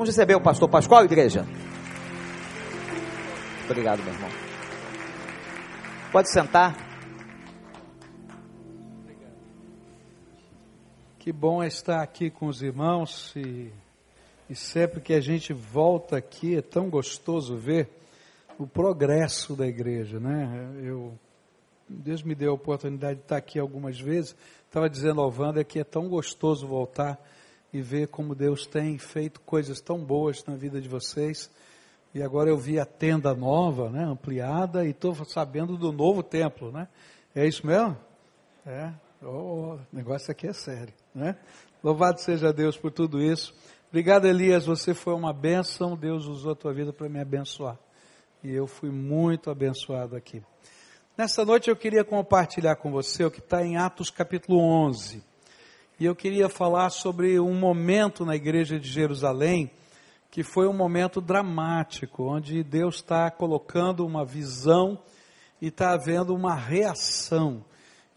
Vamos receber o pastor Pascoal, igreja? Obrigado, meu irmão. Pode sentar. Que bom estar aqui com os irmãos e, e sempre que a gente volta aqui é tão gostoso ver o progresso da igreja, né? Eu, Deus me deu a oportunidade de estar aqui algumas vezes. Estava dizendo ao Wander que é tão gostoso voltar e ver como Deus tem feito coisas tão boas na vida de vocês. E agora eu vi a tenda nova, né, ampliada, e estou sabendo do novo templo, né? É isso mesmo? É. Oh, o negócio aqui é sério, né? Louvado seja Deus por tudo isso. Obrigado, Elias. Você foi uma bênção. Deus usou a tua vida para me abençoar. E eu fui muito abençoado aqui. Nessa noite eu queria compartilhar com você o que está em Atos capítulo 11. E eu queria falar sobre um momento na igreja de Jerusalém que foi um momento dramático, onde Deus está colocando uma visão e está havendo uma reação.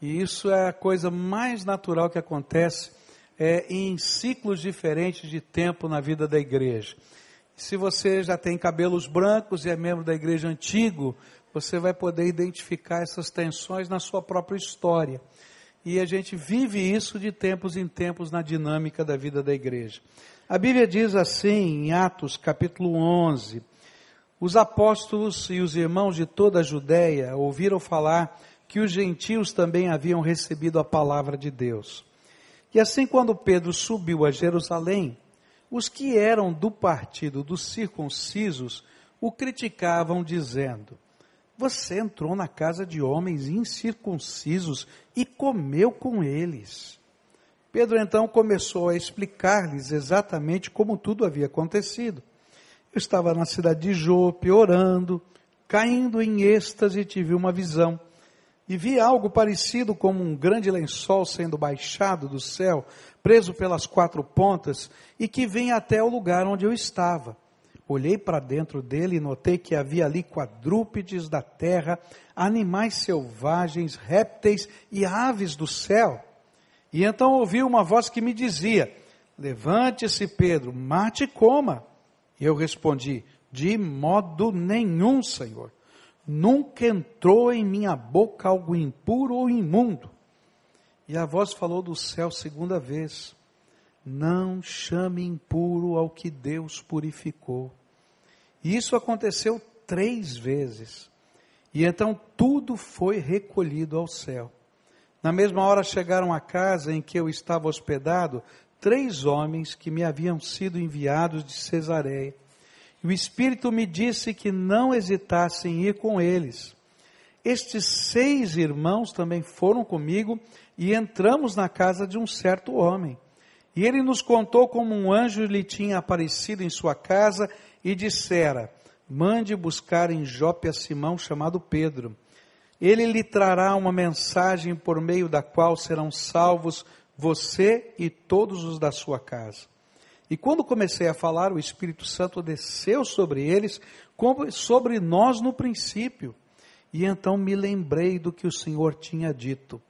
E isso é a coisa mais natural que acontece é, em ciclos diferentes de tempo na vida da igreja. Se você já tem cabelos brancos e é membro da igreja antigo, você vai poder identificar essas tensões na sua própria história. E a gente vive isso de tempos em tempos na dinâmica da vida da igreja. A Bíblia diz assim, em Atos capítulo 11: Os apóstolos e os irmãos de toda a Judéia ouviram falar que os gentios também haviam recebido a palavra de Deus. E assim, quando Pedro subiu a Jerusalém, os que eram do partido dos circuncisos o criticavam, dizendo: você entrou na casa de homens incircuncisos e comeu com eles. Pedro então começou a explicar-lhes exatamente como tudo havia acontecido. Eu estava na cidade de Jope orando, caindo em êxtase, tive uma visão. E vi algo parecido como um grande lençol sendo baixado do céu, preso pelas quatro pontas, e que vinha até o lugar onde eu estava. Olhei para dentro dele e notei que havia ali quadrúpedes da terra, animais selvagens, répteis e aves do céu. E então ouvi uma voz que me dizia: Levante-se, Pedro, mate e coma. E eu respondi: De modo nenhum, Senhor. Nunca entrou em minha boca algo impuro ou imundo. E a voz falou do céu segunda vez: não chame impuro ao que Deus purificou. E isso aconteceu três vezes. E então tudo foi recolhido ao céu. Na mesma hora chegaram à casa em que eu estava hospedado três homens que me haviam sido enviados de Cesareia. E o Espírito me disse que não hesitasse em ir com eles. Estes seis irmãos também foram comigo e entramos na casa de um certo homem e ele nos contou como um anjo lhe tinha aparecido em sua casa e dissera: Mande buscar em Jope a Simão chamado Pedro. Ele lhe trará uma mensagem por meio da qual serão salvos você e todos os da sua casa. E quando comecei a falar, o Espírito Santo desceu sobre eles, como sobre nós no princípio. E então me lembrei do que o Senhor tinha dito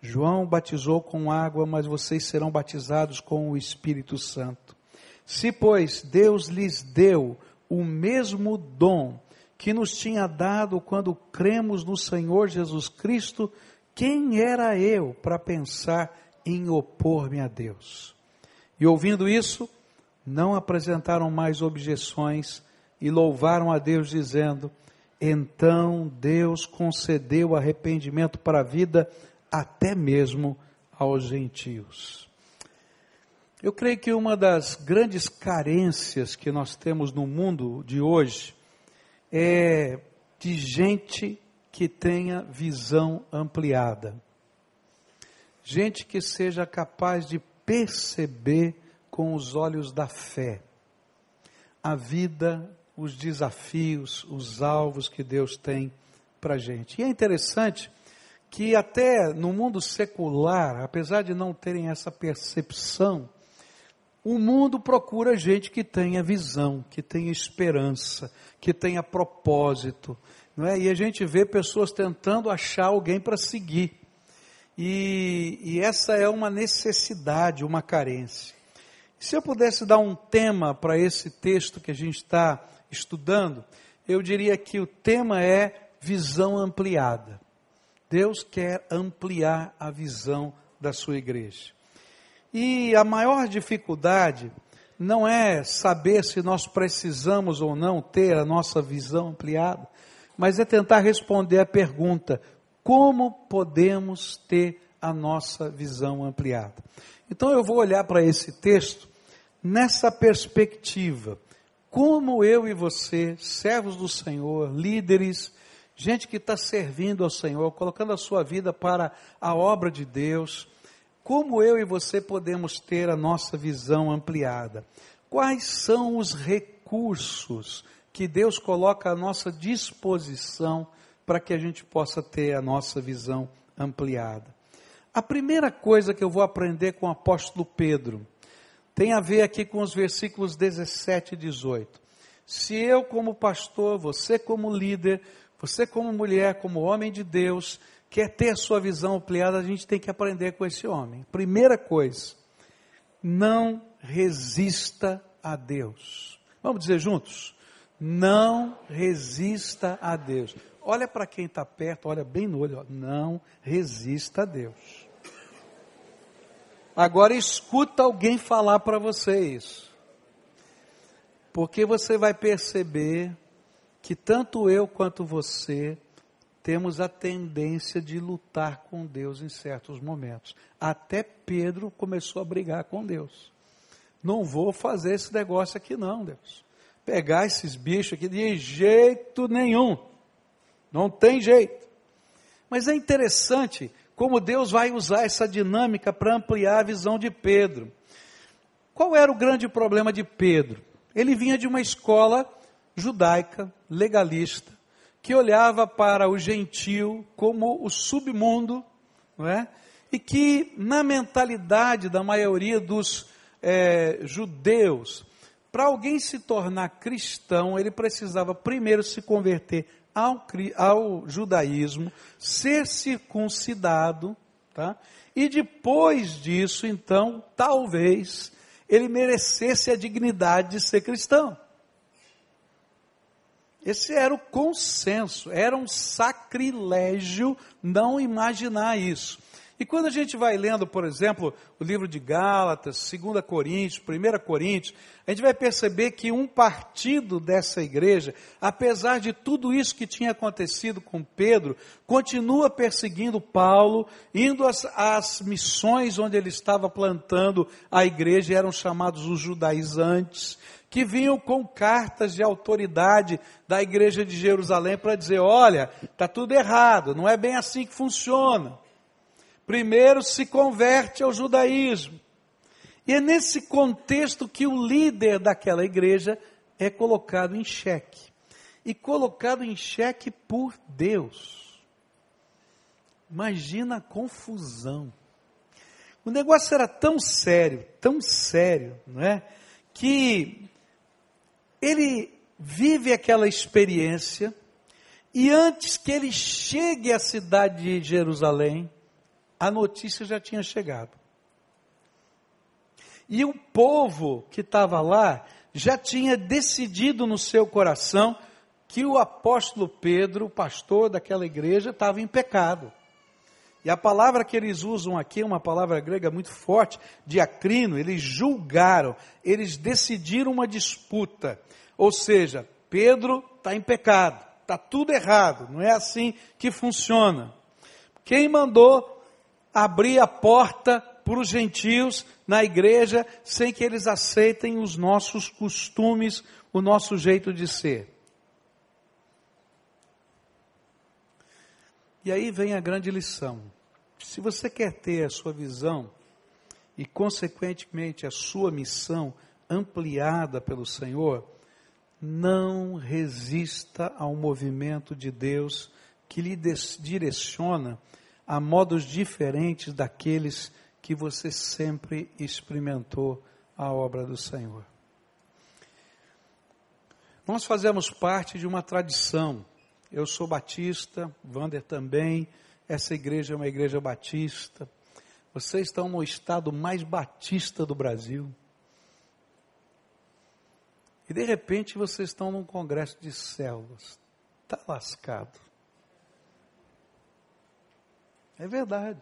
João batizou com água, mas vocês serão batizados com o Espírito Santo. Se, pois, Deus lhes deu o mesmo dom que nos tinha dado quando cremos no Senhor Jesus Cristo, quem era eu para pensar em opor-me a Deus? E ouvindo isso, não apresentaram mais objeções e louvaram a Deus, dizendo: Então Deus concedeu arrependimento para a vida até mesmo aos gentios. Eu creio que uma das grandes carências que nós temos no mundo de hoje é de gente que tenha visão ampliada. Gente que seja capaz de perceber com os olhos da fé a vida, os desafios, os alvos que Deus tem para a gente. E é interessante que até no mundo secular, apesar de não terem essa percepção, o mundo procura gente que tenha visão, que tenha esperança, que tenha propósito. Não é? E a gente vê pessoas tentando achar alguém para seguir. E, e essa é uma necessidade, uma carência. Se eu pudesse dar um tema para esse texto que a gente está estudando, eu diria que o tema é visão ampliada. Deus quer ampliar a visão da sua igreja. E a maior dificuldade não é saber se nós precisamos ou não ter a nossa visão ampliada, mas é tentar responder a pergunta: como podemos ter a nossa visão ampliada? Então eu vou olhar para esse texto nessa perspectiva. Como eu e você, servos do Senhor, líderes, gente que está servindo ao Senhor, colocando a sua vida para a obra de Deus, como eu e você podemos ter a nossa visão ampliada? Quais são os recursos que Deus coloca à nossa disposição para que a gente possa ter a nossa visão ampliada? A primeira coisa que eu vou aprender com o apóstolo Pedro tem a ver aqui com os versículos 17 e 18. Se eu, como pastor, você, como líder, você como mulher, como homem de Deus, quer ter a sua visão ampliada, a gente tem que aprender com esse homem. Primeira coisa, não resista a Deus. Vamos dizer juntos? Não resista a Deus. Olha para quem está perto, olha bem no olho, ó. não resista a Deus. Agora escuta alguém falar para você isso. Porque você vai perceber que tanto eu quanto você temos a tendência de lutar com Deus em certos momentos. Até Pedro começou a brigar com Deus. Não vou fazer esse negócio aqui não, Deus. Pegar esses bichos aqui de jeito nenhum. Não tem jeito. Mas é interessante como Deus vai usar essa dinâmica para ampliar a visão de Pedro. Qual era o grande problema de Pedro? Ele vinha de uma escola judaica, legalista, que olhava para o gentil como o submundo, não é? e que, na mentalidade da maioria dos é, judeus, para alguém se tornar cristão, ele precisava primeiro se converter ao, ao judaísmo, ser circuncidado, tá? e depois disso, então, talvez ele merecesse a dignidade de ser cristão. Esse era o consenso, era um sacrilégio não imaginar isso. E quando a gente vai lendo, por exemplo, o livro de Gálatas, 2 Coríntios, 1 Coríntios, a gente vai perceber que um partido dessa igreja, apesar de tudo isso que tinha acontecido com Pedro, continua perseguindo Paulo, indo às, às missões onde ele estava plantando a igreja, eram chamados os judaizantes, que vinham com cartas de autoridade da igreja de Jerusalém para dizer: olha, está tudo errado, não é bem assim que funciona. Primeiro se converte ao judaísmo. E é nesse contexto que o líder daquela igreja é colocado em xeque. E colocado em xeque por Deus. Imagina a confusão. O negócio era tão sério, tão sério, não é? Que ele vive aquela experiência e antes que ele chegue à cidade de Jerusalém, a notícia já tinha chegado. E o povo que estava lá já tinha decidido no seu coração que o apóstolo Pedro, o pastor daquela igreja, estava em pecado. E a palavra que eles usam aqui é uma palavra grega muito forte, diacrino, eles julgaram, eles decidiram uma disputa. Ou seja, Pedro está em pecado, está tudo errado, não é assim que funciona. Quem mandou abrir a porta para os gentios na igreja sem que eles aceitem os nossos costumes, o nosso jeito de ser? E aí vem a grande lição. Se você quer ter a sua visão e, consequentemente, a sua missão ampliada pelo Senhor, não resista ao movimento de Deus que lhe direciona a modos diferentes daqueles que você sempre experimentou a obra do Senhor. Nós fazemos parte de uma tradição. Eu sou batista, Wander também, essa igreja é uma igreja batista. Vocês estão no estado mais batista do Brasil. E de repente vocês estão num congresso de células. Está lascado. É verdade.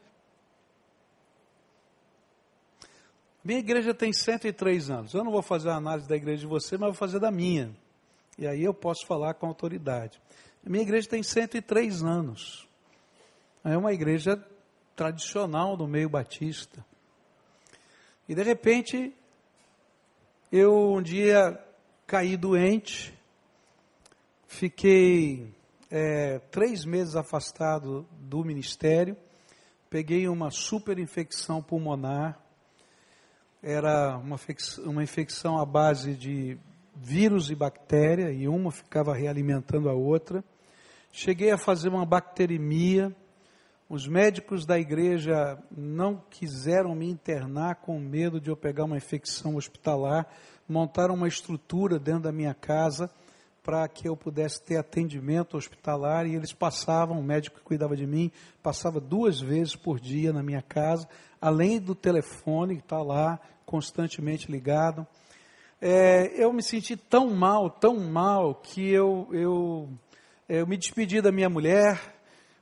Minha igreja tem 103 anos. Eu não vou fazer a análise da igreja de você, mas vou fazer da minha. E aí eu posso falar com autoridade. Minha igreja tem 103 anos. É uma igreja tradicional do meio batista. E de repente, eu um dia caí doente, fiquei é, três meses afastado do ministério, peguei uma super infecção pulmonar, era uma, uma infecção à base de vírus e bactéria, e uma ficava realimentando a outra. Cheguei a fazer uma bacteremia. Os médicos da igreja não quiseram me internar com medo de eu pegar uma infecção hospitalar. Montaram uma estrutura dentro da minha casa para que eu pudesse ter atendimento hospitalar e eles passavam, o médico que cuidava de mim, passava duas vezes por dia na minha casa, além do telefone que está lá constantemente ligado. É, eu me senti tão mal, tão mal, que eu, eu, eu me despedi da minha mulher,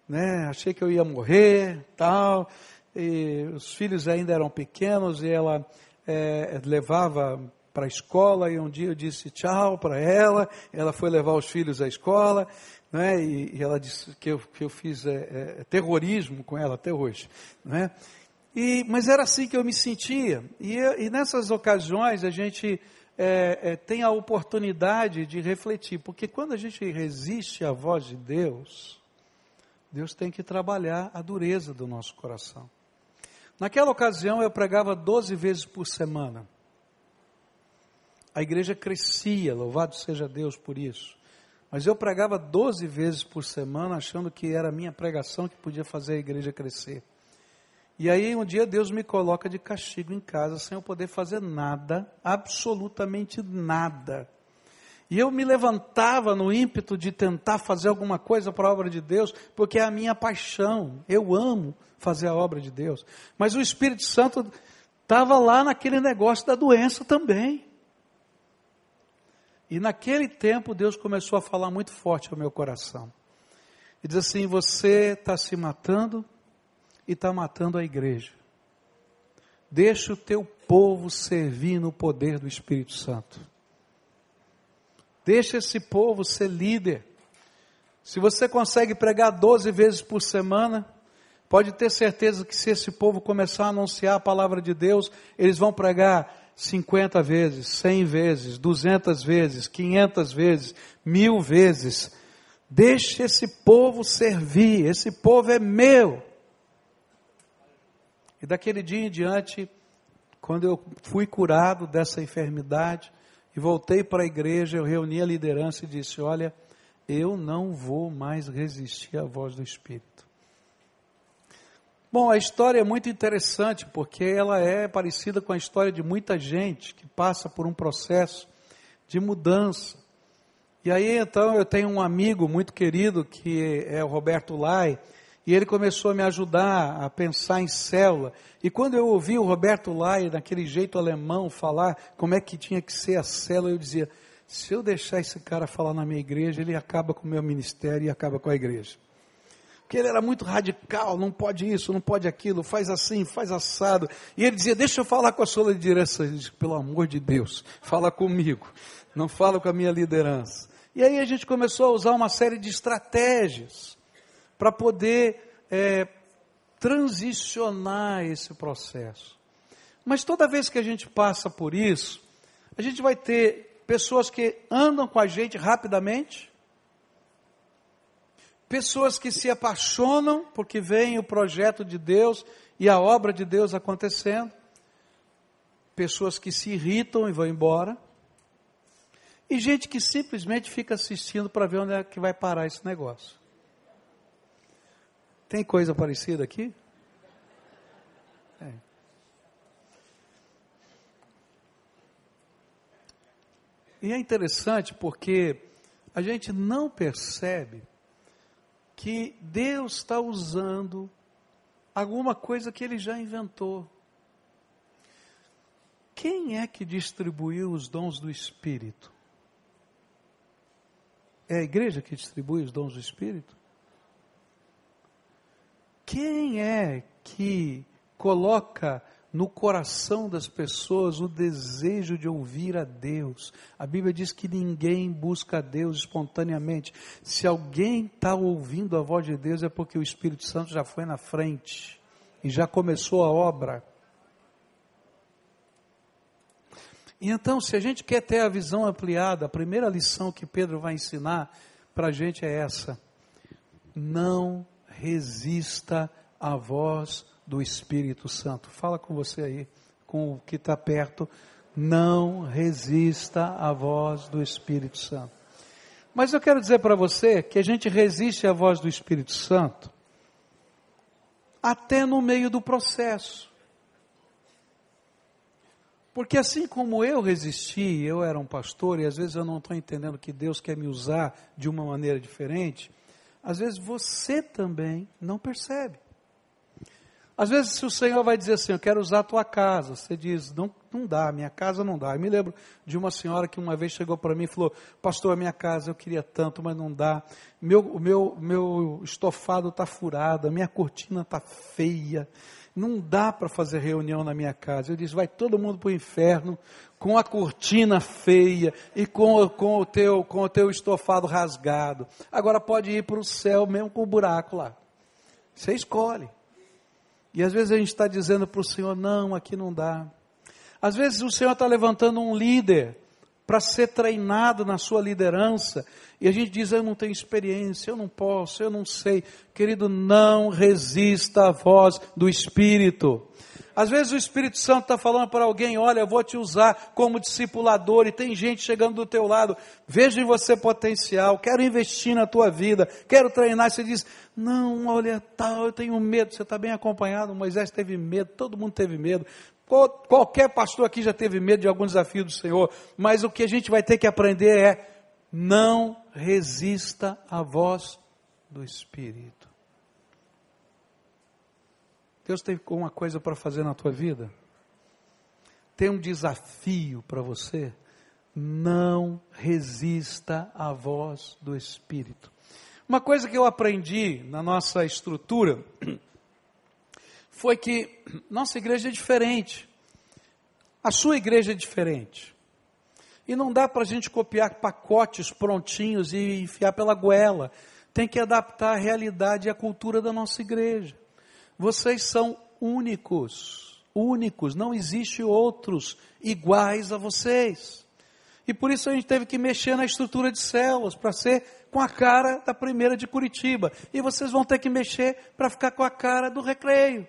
né? achei que eu ia morrer, tal, e os filhos ainda eram pequenos e ela é, levava para a escola e um dia eu disse tchau para ela, ela foi levar os filhos à escola, né? e, e ela disse que eu, que eu fiz é, é, terrorismo com ela até hoje. Né? E, mas era assim que eu me sentia. E, e nessas ocasiões a gente é, é, tem a oportunidade de refletir, porque quando a gente resiste à voz de Deus, Deus tem que trabalhar a dureza do nosso coração. Naquela ocasião eu pregava 12 vezes por semana. A igreja crescia, louvado seja Deus por isso. Mas eu pregava 12 vezes por semana, achando que era a minha pregação que podia fazer a igreja crescer. E aí um dia Deus me coloca de castigo em casa sem eu poder fazer nada, absolutamente nada. E eu me levantava no ímpeto de tentar fazer alguma coisa para a obra de Deus, porque é a minha paixão. Eu amo fazer a obra de Deus. Mas o Espírito Santo estava lá naquele negócio da doença também. E naquele tempo Deus começou a falar muito forte ao meu coração. E diz assim: Você está se matando e está matando a igreja. Deixa o teu povo servir no poder do Espírito Santo. Deixa esse povo ser líder. Se você consegue pregar 12 vezes por semana, pode ter certeza que se esse povo começar a anunciar a palavra de Deus, eles vão pregar 50 vezes, 100 vezes, 200 vezes, 500 vezes, mil vezes. Deixe esse povo servir, esse povo é meu. E daquele dia em diante, quando eu fui curado dessa enfermidade e voltei para a igreja, eu reuni a liderança e disse: Olha, eu não vou mais resistir à voz do Espírito. Bom, a história é muito interessante porque ela é parecida com a história de muita gente que passa por um processo de mudança. E aí então eu tenho um amigo muito querido que é o Roberto Lai, e ele começou a me ajudar a pensar em célula. E quando eu ouvi o Roberto Lai, naquele jeito alemão, falar como é que tinha que ser a célula, eu dizia: se eu deixar esse cara falar na minha igreja, ele acaba com o meu ministério e acaba com a igreja. Porque ele era muito radical, não pode isso, não pode aquilo, faz assim, faz assado. E ele dizia: Deixa eu falar com a sua liderança. Disse, Pelo amor de Deus, fala comigo, não fala com a minha liderança. E aí a gente começou a usar uma série de estratégias para poder é, transicionar esse processo. Mas toda vez que a gente passa por isso, a gente vai ter pessoas que andam com a gente rapidamente, pessoas que se apaixonam porque veem o projeto de Deus e a obra de Deus acontecendo, pessoas que se irritam e vão embora, e gente que simplesmente fica assistindo para ver onde é que vai parar esse negócio. Tem coisa parecida aqui? É. E é interessante porque a gente não percebe que Deus está usando alguma coisa que ele já inventou. Quem é que distribuiu os dons do Espírito? É a igreja que distribui os dons do Espírito? Quem é que coloca no coração das pessoas o desejo de ouvir a Deus. A Bíblia diz que ninguém busca a Deus espontaneamente. Se alguém está ouvindo a voz de Deus, é porque o Espírito Santo já foi na frente e já começou a obra. E então, se a gente quer ter a visão ampliada, a primeira lição que Pedro vai ensinar para a gente é essa: não resista à voz do Espírito Santo. Fala com você aí, com o que está perto. Não resista à voz do Espírito Santo. Mas eu quero dizer para você que a gente resiste à voz do Espírito Santo até no meio do processo. Porque assim como eu resisti, eu era um pastor e às vezes eu não estou entendendo que Deus quer me usar de uma maneira diferente, às vezes você também não percebe. Às vezes, se o Senhor vai dizer assim, eu quero usar a tua casa, você diz, não, não dá, minha casa não dá. Eu me lembro de uma senhora que uma vez chegou para mim e falou, pastor, a minha casa eu queria tanto, mas não dá. Meu, meu, meu estofado está furado, a minha cortina está feia. Não dá para fazer reunião na minha casa. Eu disse, vai todo mundo para o inferno com a cortina feia e com, com, o teu, com o teu estofado rasgado. Agora pode ir para o céu mesmo com o buraco lá. Você escolhe. E às vezes a gente está dizendo para o Senhor, não, aqui não dá. Às vezes o Senhor está levantando um líder para ser treinado na sua liderança, e a gente diz, eu não tenho experiência, eu não posso, eu não sei. Querido, não resista à voz do Espírito. Às vezes o Espírito Santo está falando para alguém, olha, eu vou te usar como discipulador, e tem gente chegando do teu lado, vejo em você potencial, quero investir na tua vida, quero treinar, você diz, não, olha, tal, eu tenho medo, você está bem acompanhado, Moisés teve medo, todo mundo teve medo, qualquer pastor aqui já teve medo de algum desafio do Senhor, mas o que a gente vai ter que aprender é, não resista à voz do Espírito. Deus tem uma coisa para fazer na tua vida? Tem um desafio para você? Não resista à voz do Espírito. Uma coisa que eu aprendi na nossa estrutura foi que nossa igreja é diferente. A sua igreja é diferente. E não dá para a gente copiar pacotes prontinhos e enfiar pela goela. Tem que adaptar a realidade e a cultura da nossa igreja. Vocês são únicos, únicos, não existe outros iguais a vocês. E por isso a gente teve que mexer na estrutura de células para ser com a cara da primeira de Curitiba. E vocês vão ter que mexer para ficar com a cara do recreio.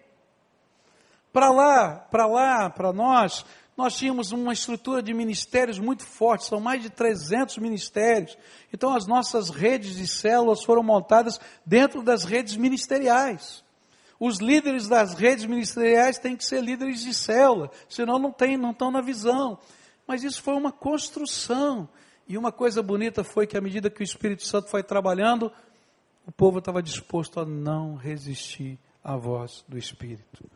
Para lá, para lá, para nós, nós tínhamos uma estrutura de ministérios muito forte, são mais de 300 ministérios. Então as nossas redes de células foram montadas dentro das redes ministeriais. Os líderes das redes ministeriais têm que ser líderes de célula, senão não, tem, não estão na visão. Mas isso foi uma construção. E uma coisa bonita foi que à medida que o Espírito Santo foi trabalhando, o povo estava disposto a não resistir à voz do Espírito.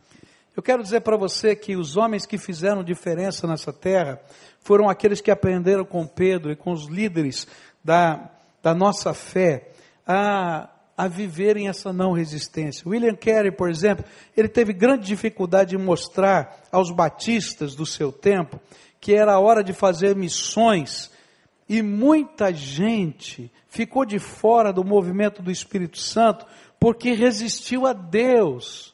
Eu quero dizer para você que os homens que fizeram diferença nessa terra foram aqueles que aprenderam com Pedro e com os líderes da, da nossa fé a a viverem essa não resistência. William Carey, por exemplo, ele teve grande dificuldade em mostrar aos batistas do seu tempo que era hora de fazer missões e muita gente ficou de fora do movimento do Espírito Santo porque resistiu a Deus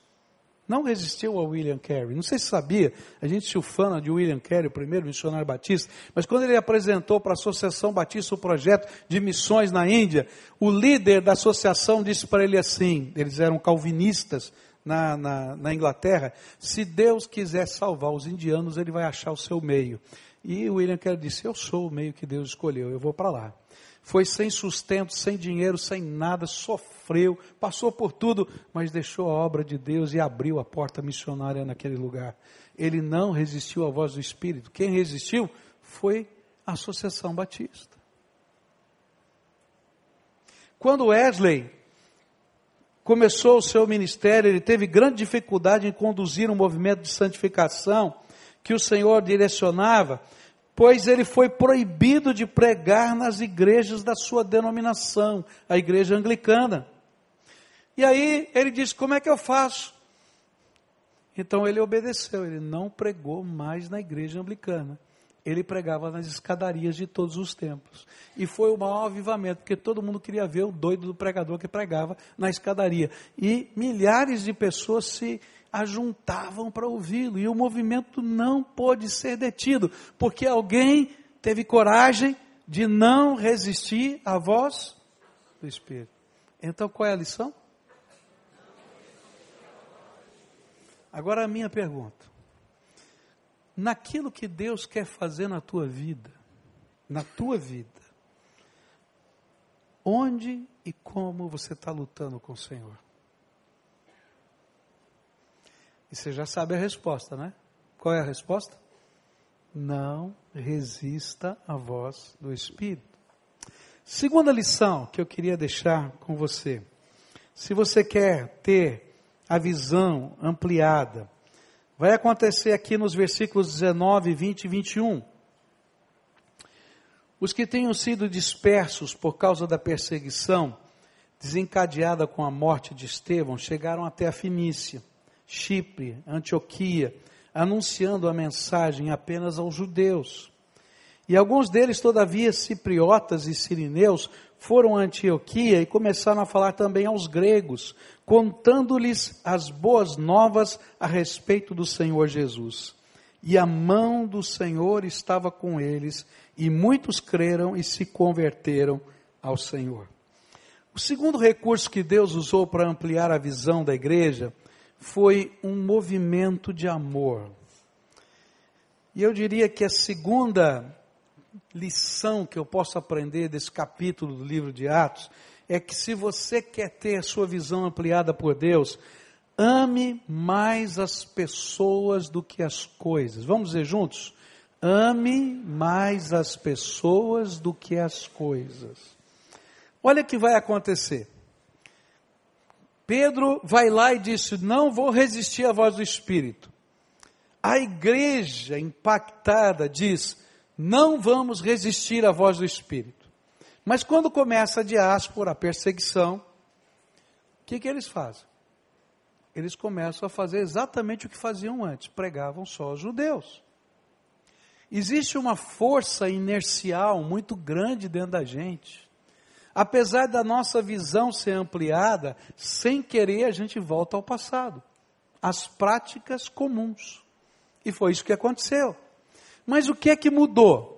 não resistiu ao William Carey. Não sei se sabia, a gente se ufana de William Carey, o primeiro missionário batista, mas quando ele apresentou para a Associação Batista o projeto de missões na Índia, o líder da associação disse para ele assim: eles eram calvinistas na, na, na Inglaterra, se Deus quiser salvar os indianos, ele vai achar o seu meio. E William Carey disse: Eu sou o meio que Deus escolheu, eu vou para lá. Foi sem sustento, sem dinheiro, sem nada, sofreu passou por tudo, mas deixou a obra de Deus e abriu a porta missionária naquele lugar. Ele não resistiu à voz do Espírito. Quem resistiu foi a Associação Batista. Quando Wesley começou o seu ministério, ele teve grande dificuldade em conduzir um movimento de santificação que o Senhor direcionava, pois ele foi proibido de pregar nas igrejas da sua denominação, a igreja anglicana. E aí ele disse: Como é que eu faço? Então ele obedeceu, ele não pregou mais na igreja anglicana. Ele pregava nas escadarias de todos os templos. E foi o maior avivamento, porque todo mundo queria ver o doido do pregador que pregava na escadaria. E milhares de pessoas se ajuntavam para ouvi-lo. E o movimento não pôde ser detido, porque alguém teve coragem de não resistir à voz do Espírito. Então qual é a lição? Agora a minha pergunta. Naquilo que Deus quer fazer na tua vida, na tua vida, onde e como você está lutando com o Senhor? E você já sabe a resposta, né? Qual é a resposta? Não resista à voz do Espírito. Segunda lição que eu queria deixar com você. Se você quer ter a visão ampliada. Vai acontecer aqui nos versículos 19, 20 e 21. Os que tenham sido dispersos por causa da perseguição, desencadeada com a morte de Estevão, chegaram até a Finícia, Chipre, Antioquia, anunciando a mensagem apenas aos judeus. E alguns deles, todavia, cipriotas e sirineus, foram a Antioquia e começaram a falar também aos gregos, contando-lhes as boas novas a respeito do Senhor Jesus. E a mão do Senhor estava com eles, e muitos creram e se converteram ao Senhor. O segundo recurso que Deus usou para ampliar a visão da igreja foi um movimento de amor. E eu diria que a segunda lição que eu posso aprender desse capítulo do livro de Atos é que se você quer ter a sua visão ampliada por Deus, ame mais as pessoas do que as coisas. Vamos dizer juntos? Ame mais as pessoas do que as coisas. Olha o que vai acontecer. Pedro vai lá e disse: Não vou resistir à voz do Espírito. A igreja impactada diz: Não vamos resistir à voz do Espírito. Mas quando começa a diáspora, a perseguição, o que, que eles fazem? Eles começam a fazer exatamente o que faziam antes, pregavam só aos judeus. Existe uma força inercial muito grande dentro da gente. Apesar da nossa visão ser ampliada, sem querer a gente volta ao passado, às práticas comuns. E foi isso que aconteceu. Mas o que é que mudou?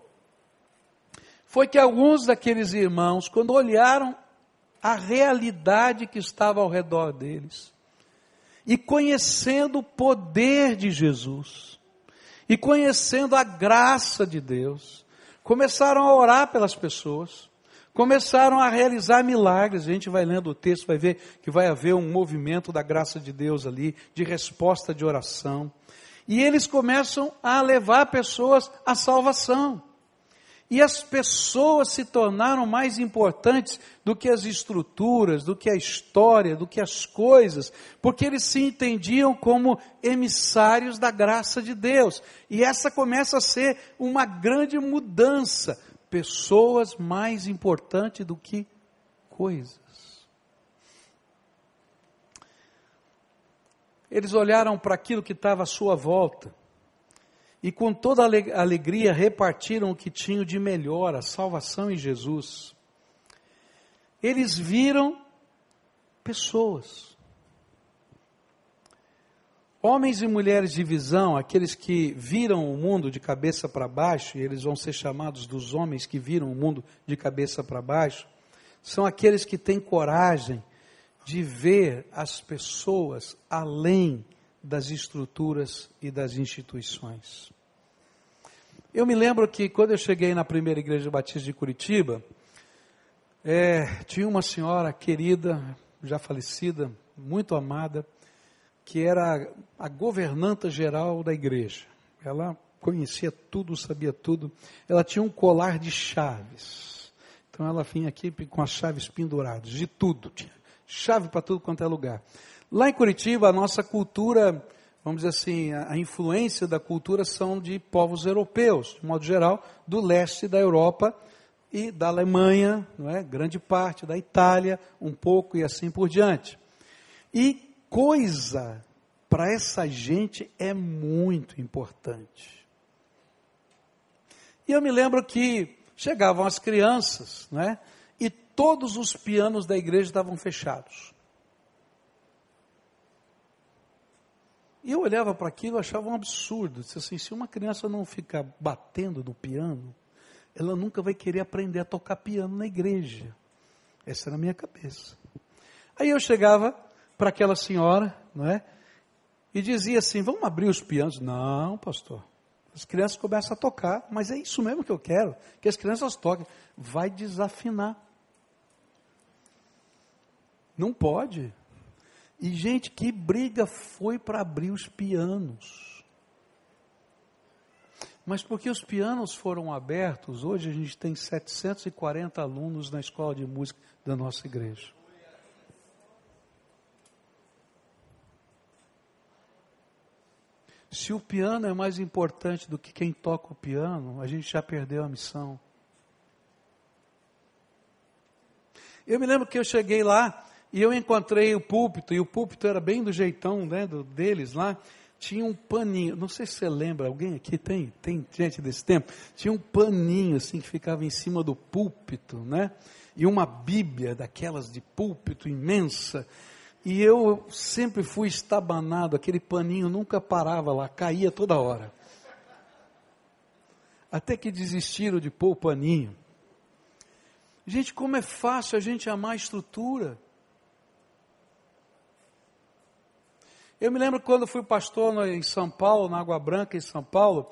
foi que alguns daqueles irmãos, quando olharam a realidade que estava ao redor deles, e conhecendo o poder de Jesus, e conhecendo a graça de Deus, começaram a orar pelas pessoas, começaram a realizar milagres. A gente vai lendo o texto, vai ver que vai haver um movimento da graça de Deus ali, de resposta de oração. E eles começam a levar pessoas à salvação. E as pessoas se tornaram mais importantes do que as estruturas, do que a história, do que as coisas, porque eles se entendiam como emissários da graça de Deus. E essa começa a ser uma grande mudança. Pessoas mais importantes do que coisas. Eles olharam para aquilo que estava à sua volta e com toda alegria repartiram o que tinham de melhor, a salvação em Jesus. Eles viram pessoas. Homens e mulheres de visão, aqueles que viram o mundo de cabeça para baixo, e eles vão ser chamados dos homens que viram o mundo de cabeça para baixo, são aqueles que têm coragem de ver as pessoas além das estruturas e das instituições. Eu me lembro que quando eu cheguei na primeira igreja batista de Curitiba, é, tinha uma senhora querida, já falecida, muito amada, que era a governanta geral da igreja. Ela conhecia tudo, sabia tudo. Ela tinha um colar de chaves. Então ela vinha aqui com as chaves penduradas, de tudo. Tinha chave para tudo quanto é lugar. Lá em Curitiba, a nossa cultura vamos dizer assim, a, a influência da cultura são de povos europeus, de modo geral, do leste da Europa e da Alemanha, não é? grande parte da Itália, um pouco e assim por diante. E coisa para essa gente é muito importante. E eu me lembro que chegavam as crianças, né? E todos os pianos da igreja estavam fechados. E eu olhava para aquilo e achava um absurdo. Disse assim, se uma criança não ficar batendo no piano, ela nunca vai querer aprender a tocar piano na igreja. Essa era a minha cabeça. Aí eu chegava para aquela senhora, não é? E dizia assim: vamos abrir os pianos. Não, pastor. As crianças começam a tocar, mas é isso mesmo que eu quero, que as crianças toquem. Vai desafinar. Não pode. E, gente, que briga foi para abrir os pianos. Mas porque os pianos foram abertos, hoje a gente tem 740 alunos na escola de música da nossa igreja. Se o piano é mais importante do que quem toca o piano, a gente já perdeu a missão. Eu me lembro que eu cheguei lá e eu encontrei o púlpito, e o púlpito era bem do jeitão né, do, deles lá. Tinha um paninho, não sei se você lembra, alguém aqui tem? Tem gente desse tempo? Tinha um paninho assim que ficava em cima do púlpito, né? E uma Bíblia daquelas de púlpito imensa. E eu sempre fui estabanado, aquele paninho nunca parava lá, caía toda hora. Até que desistiram de pôr o paninho. Gente, como é fácil a gente amar a estrutura. Eu me lembro quando fui pastor em São Paulo, na Água Branca, em São Paulo,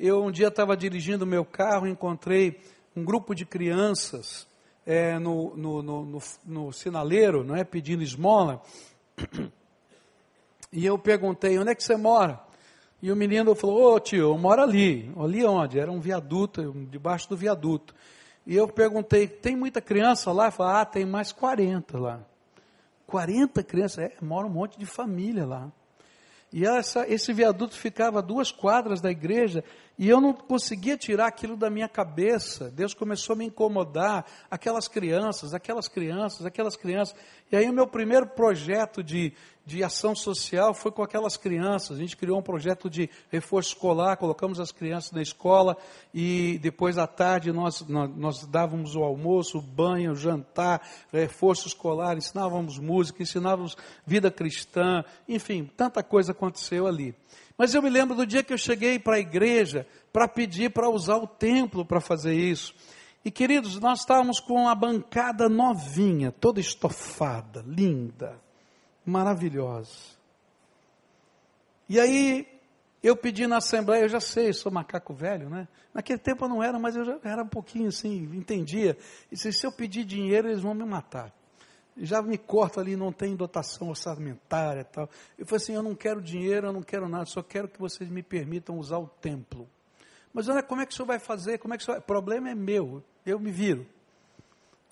eu um dia estava dirigindo meu carro e encontrei um grupo de crianças é, no, no, no, no, sinaleiro, não é, pedindo esmola. E eu perguntei, onde é que você mora? E o menino falou, ô oh, tio, eu moro ali. Ali onde? Era um viaduto, debaixo do viaduto. E eu perguntei, tem muita criança lá? Ele falou, ah, tem mais 40 lá. 40 crianças, é, mora um monte de família lá. E essa, esse viaduto ficava a duas quadras da igreja, e eu não conseguia tirar aquilo da minha cabeça. Deus começou a me incomodar, aquelas crianças, aquelas crianças, aquelas crianças. E aí o meu primeiro projeto de, de ação social foi com aquelas crianças. A gente criou um projeto de reforço escolar, colocamos as crianças na escola e depois à tarde nós, nós, nós dávamos o almoço, o banho, o jantar, reforço escolar, ensinávamos música, ensinávamos vida cristã, enfim, tanta coisa aconteceu ali. Mas eu me lembro do dia que eu cheguei para a igreja para pedir para usar o templo para fazer isso. E queridos, nós estávamos com uma bancada novinha, toda estofada, linda maravilhosa. E aí eu pedi na Assembleia, eu já sei, sou macaco velho, né? Naquele tempo eu não era, mas eu já era um pouquinho assim, entendia. E disse, se eu pedir dinheiro, eles vão me matar. Já me corta ali, não tem dotação orçamentária tal. Eu falei assim, eu não quero dinheiro, eu não quero nada, só quero que vocês me permitam usar o templo. Mas olha, como é que o senhor vai fazer? Como é que o senhor... O problema é meu, eu me viro.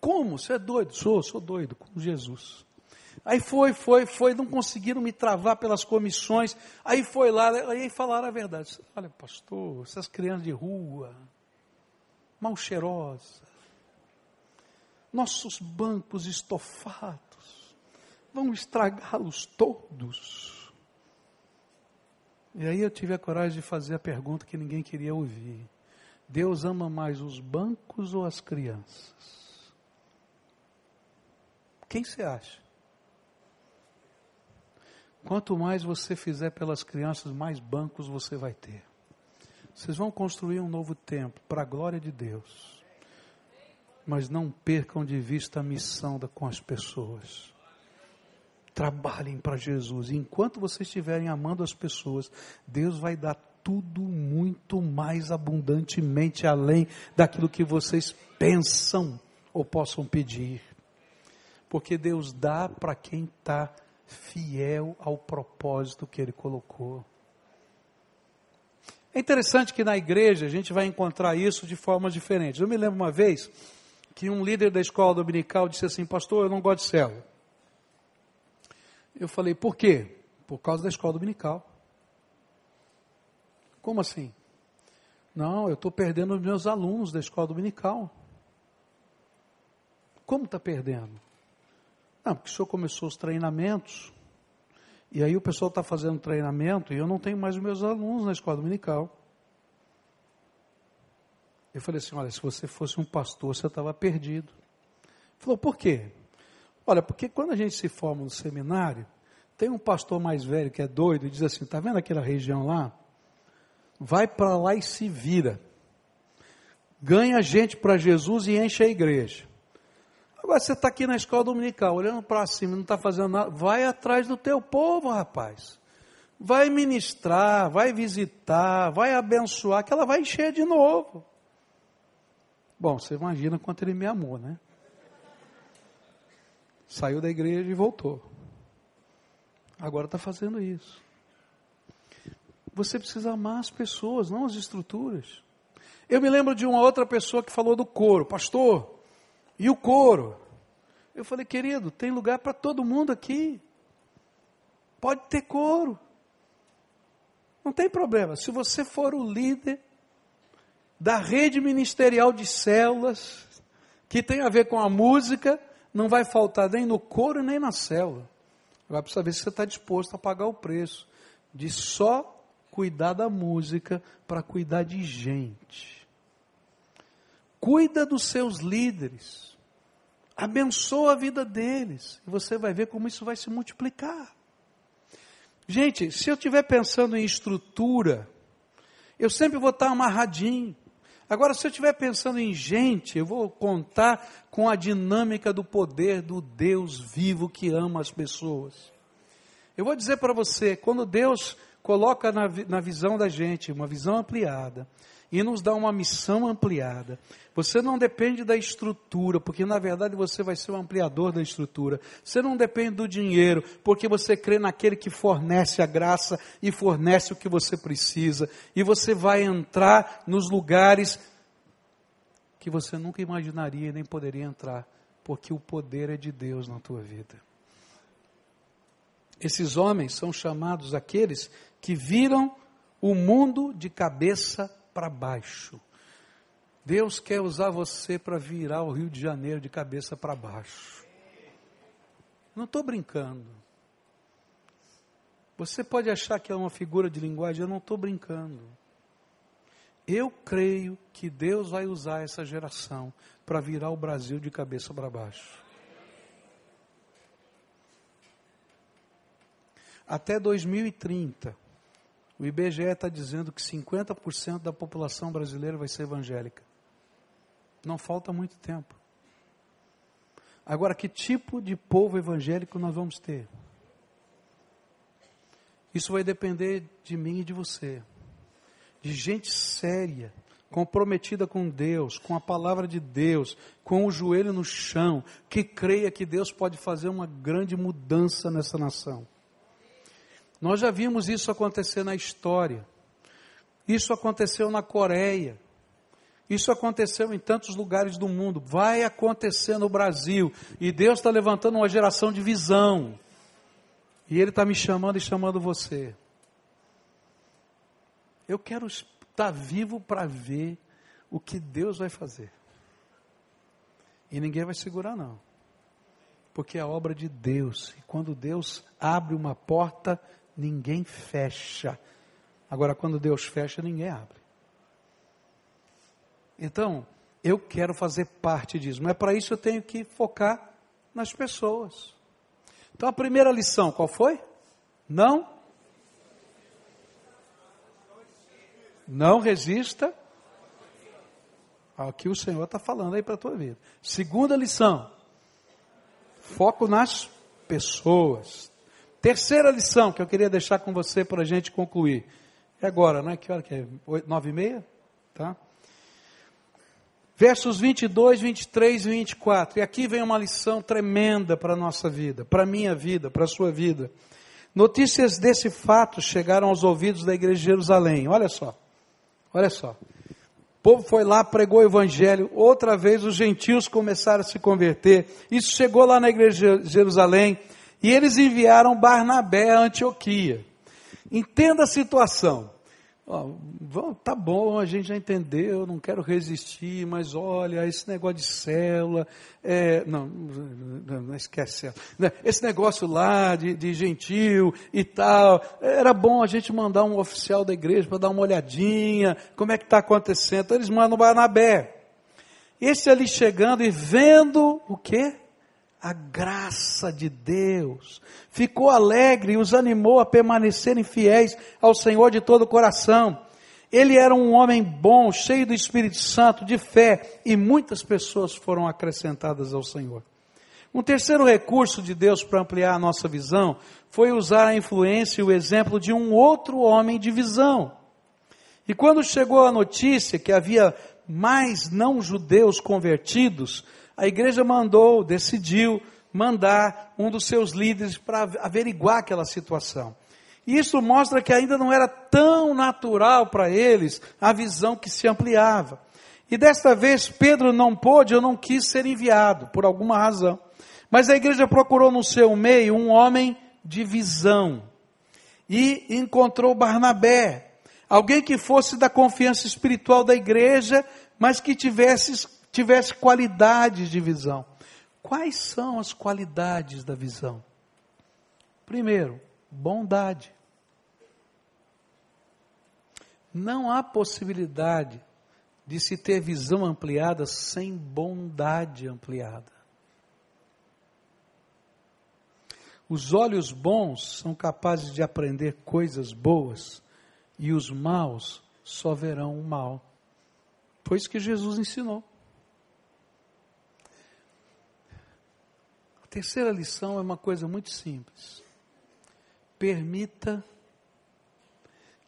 Como? Você é doido? Sou, sou doido, com Jesus. Aí foi, foi, foi, não conseguiram me travar pelas comissões. Aí foi lá, aí falaram a verdade. Olha, pastor, essas crianças de rua, mal cheirosas, nossos bancos estofados, vão estragá-los todos. E aí eu tive a coragem de fazer a pergunta que ninguém queria ouvir. Deus ama mais os bancos ou as crianças? Quem você acha? Quanto mais você fizer pelas crianças, mais bancos você vai ter. Vocês vão construir um novo templo para a glória de Deus. Mas não percam de vista a missão da, com as pessoas. Trabalhem para Jesus. Enquanto vocês estiverem amando as pessoas, Deus vai dar tudo muito mais abundantemente além daquilo que vocês pensam ou possam pedir. Porque Deus dá para quem está fiel ao propósito que ele colocou. É interessante que na igreja a gente vai encontrar isso de formas diferentes. Eu me lembro uma vez que um líder da escola dominical disse assim: Pastor, eu não gosto de célula. Eu falei: Por quê? Por causa da escola dominical. Como assim? Não, eu estou perdendo os meus alunos da escola dominical. Como está perdendo? Não, porque o senhor começou os treinamentos, e aí o pessoal está fazendo treinamento, e eu não tenho mais os meus alunos na escola dominical. Eu falei assim: olha, se você fosse um pastor, você estava perdido. Ele falou, por quê? Olha, porque quando a gente se forma no seminário, tem um pastor mais velho que é doido e diz assim: está vendo aquela região lá? Vai para lá e se vira. Ganha gente para Jesus e enche a igreja. Agora você está aqui na escola dominical, olhando para cima, não está fazendo nada. Vai atrás do teu povo, rapaz. Vai ministrar, vai visitar, vai abençoar, que ela vai encher de novo. Bom, você imagina quanto ele me amou, né? Saiu da igreja e voltou. Agora está fazendo isso. Você precisa amar as pessoas, não as estruturas. Eu me lembro de uma outra pessoa que falou do coro, pastor, e o coro? Eu falei, querido, tem lugar para todo mundo aqui. Pode ter coro. Não tem problema. Se você for o líder da rede ministerial de células, que tem a ver com a música, não vai faltar nem no coro nem na célula. Agora precisa ver se você está disposto a pagar o preço de só cuidar da música para cuidar de gente. Cuida dos seus líderes. Abençoa a vida deles. E você vai ver como isso vai se multiplicar. Gente, se eu estiver pensando em estrutura, eu sempre vou estar amarradinho. Agora, se eu estiver pensando em gente, eu vou contar com a dinâmica do poder do Deus vivo que ama as pessoas. Eu vou dizer para você, quando Deus coloca na, na visão da gente uma visão ampliada, e nos dá uma missão ampliada. Você não depende da estrutura, porque na verdade você vai ser o ampliador da estrutura. Você não depende do dinheiro, porque você crê naquele que fornece a graça e fornece o que você precisa. E você vai entrar nos lugares que você nunca imaginaria nem poderia entrar, porque o poder é de Deus na tua vida. Esses homens são chamados aqueles que viram o mundo de cabeça para baixo. Deus quer usar você para virar o Rio de Janeiro de cabeça para baixo. Não estou brincando. Você pode achar que é uma figura de linguagem, eu não estou brincando. Eu creio que Deus vai usar essa geração para virar o Brasil de cabeça para baixo. Até 2030, o IBGE está dizendo que 50% da população brasileira vai ser evangélica. Não falta muito tempo. Agora, que tipo de povo evangélico nós vamos ter? Isso vai depender de mim e de você. De gente séria, comprometida com Deus, com a palavra de Deus, com o joelho no chão, que creia que Deus pode fazer uma grande mudança nessa nação. Nós já vimos isso acontecer na história. Isso aconteceu na Coreia. Isso aconteceu em tantos lugares do mundo. Vai acontecer no Brasil. E Deus está levantando uma geração de visão. E Ele está me chamando e chamando você. Eu quero estar vivo para ver o que Deus vai fazer. E ninguém vai segurar, não. Porque é a obra de Deus. E quando Deus abre uma porta, ninguém fecha. Agora, quando Deus fecha, ninguém abre. Então, eu quero fazer parte disso, mas para isso eu tenho que focar nas pessoas. Então, a primeira lição, qual foi? Não. Não resista ao que o Senhor está falando aí para a tua vida. Segunda lição, foco nas pessoas. Terceira lição que eu queria deixar com você para a gente concluir. É agora, né? Que hora que é? Nove e meia? Tá? Versos 22, 23 e 24. E aqui vem uma lição tremenda para a nossa vida, para a minha vida, para a sua vida. Notícias desse fato chegaram aos ouvidos da igreja de Jerusalém. Olha só. Olha só. O povo foi lá, pregou o evangelho. Outra vez os gentios começaram a se converter. Isso chegou lá na igreja de Jerusalém. E eles enviaram Barnabé a Antioquia. Entenda a situação. ó, tá bom, a gente já entendeu, não quero resistir, mas olha, esse negócio de célula, é, não, não, não esquece célula, né, esse negócio lá de, de gentil e tal, era bom a gente mandar um oficial da igreja para dar uma olhadinha, como é que está acontecendo, então eles mandam Barnabé. Esse ali chegando e vendo o quê? A graça de Deus, ficou alegre e os animou a permanecerem fiéis ao Senhor de todo o coração. Ele era um homem bom, cheio do Espírito Santo, de fé, e muitas pessoas foram acrescentadas ao Senhor. Um terceiro recurso de Deus para ampliar a nossa visão foi usar a influência e o exemplo de um outro homem de visão. E quando chegou a notícia que havia mais não-judeus convertidos, a igreja mandou, decidiu mandar um dos seus líderes para averiguar aquela situação. E isso mostra que ainda não era tão natural para eles a visão que se ampliava. E desta vez Pedro não pôde ou não quis ser enviado, por alguma razão. Mas a igreja procurou no seu meio um homem de visão. E encontrou Barnabé, alguém que fosse da confiança espiritual da igreja, mas que tivesse tivesse qualidades de visão. Quais são as qualidades da visão? Primeiro, bondade. Não há possibilidade de se ter visão ampliada sem bondade ampliada. Os olhos bons são capazes de aprender coisas boas e os maus só verão o mal. Isso que Jesus ensinou. Terceira lição é uma coisa muito simples. Permita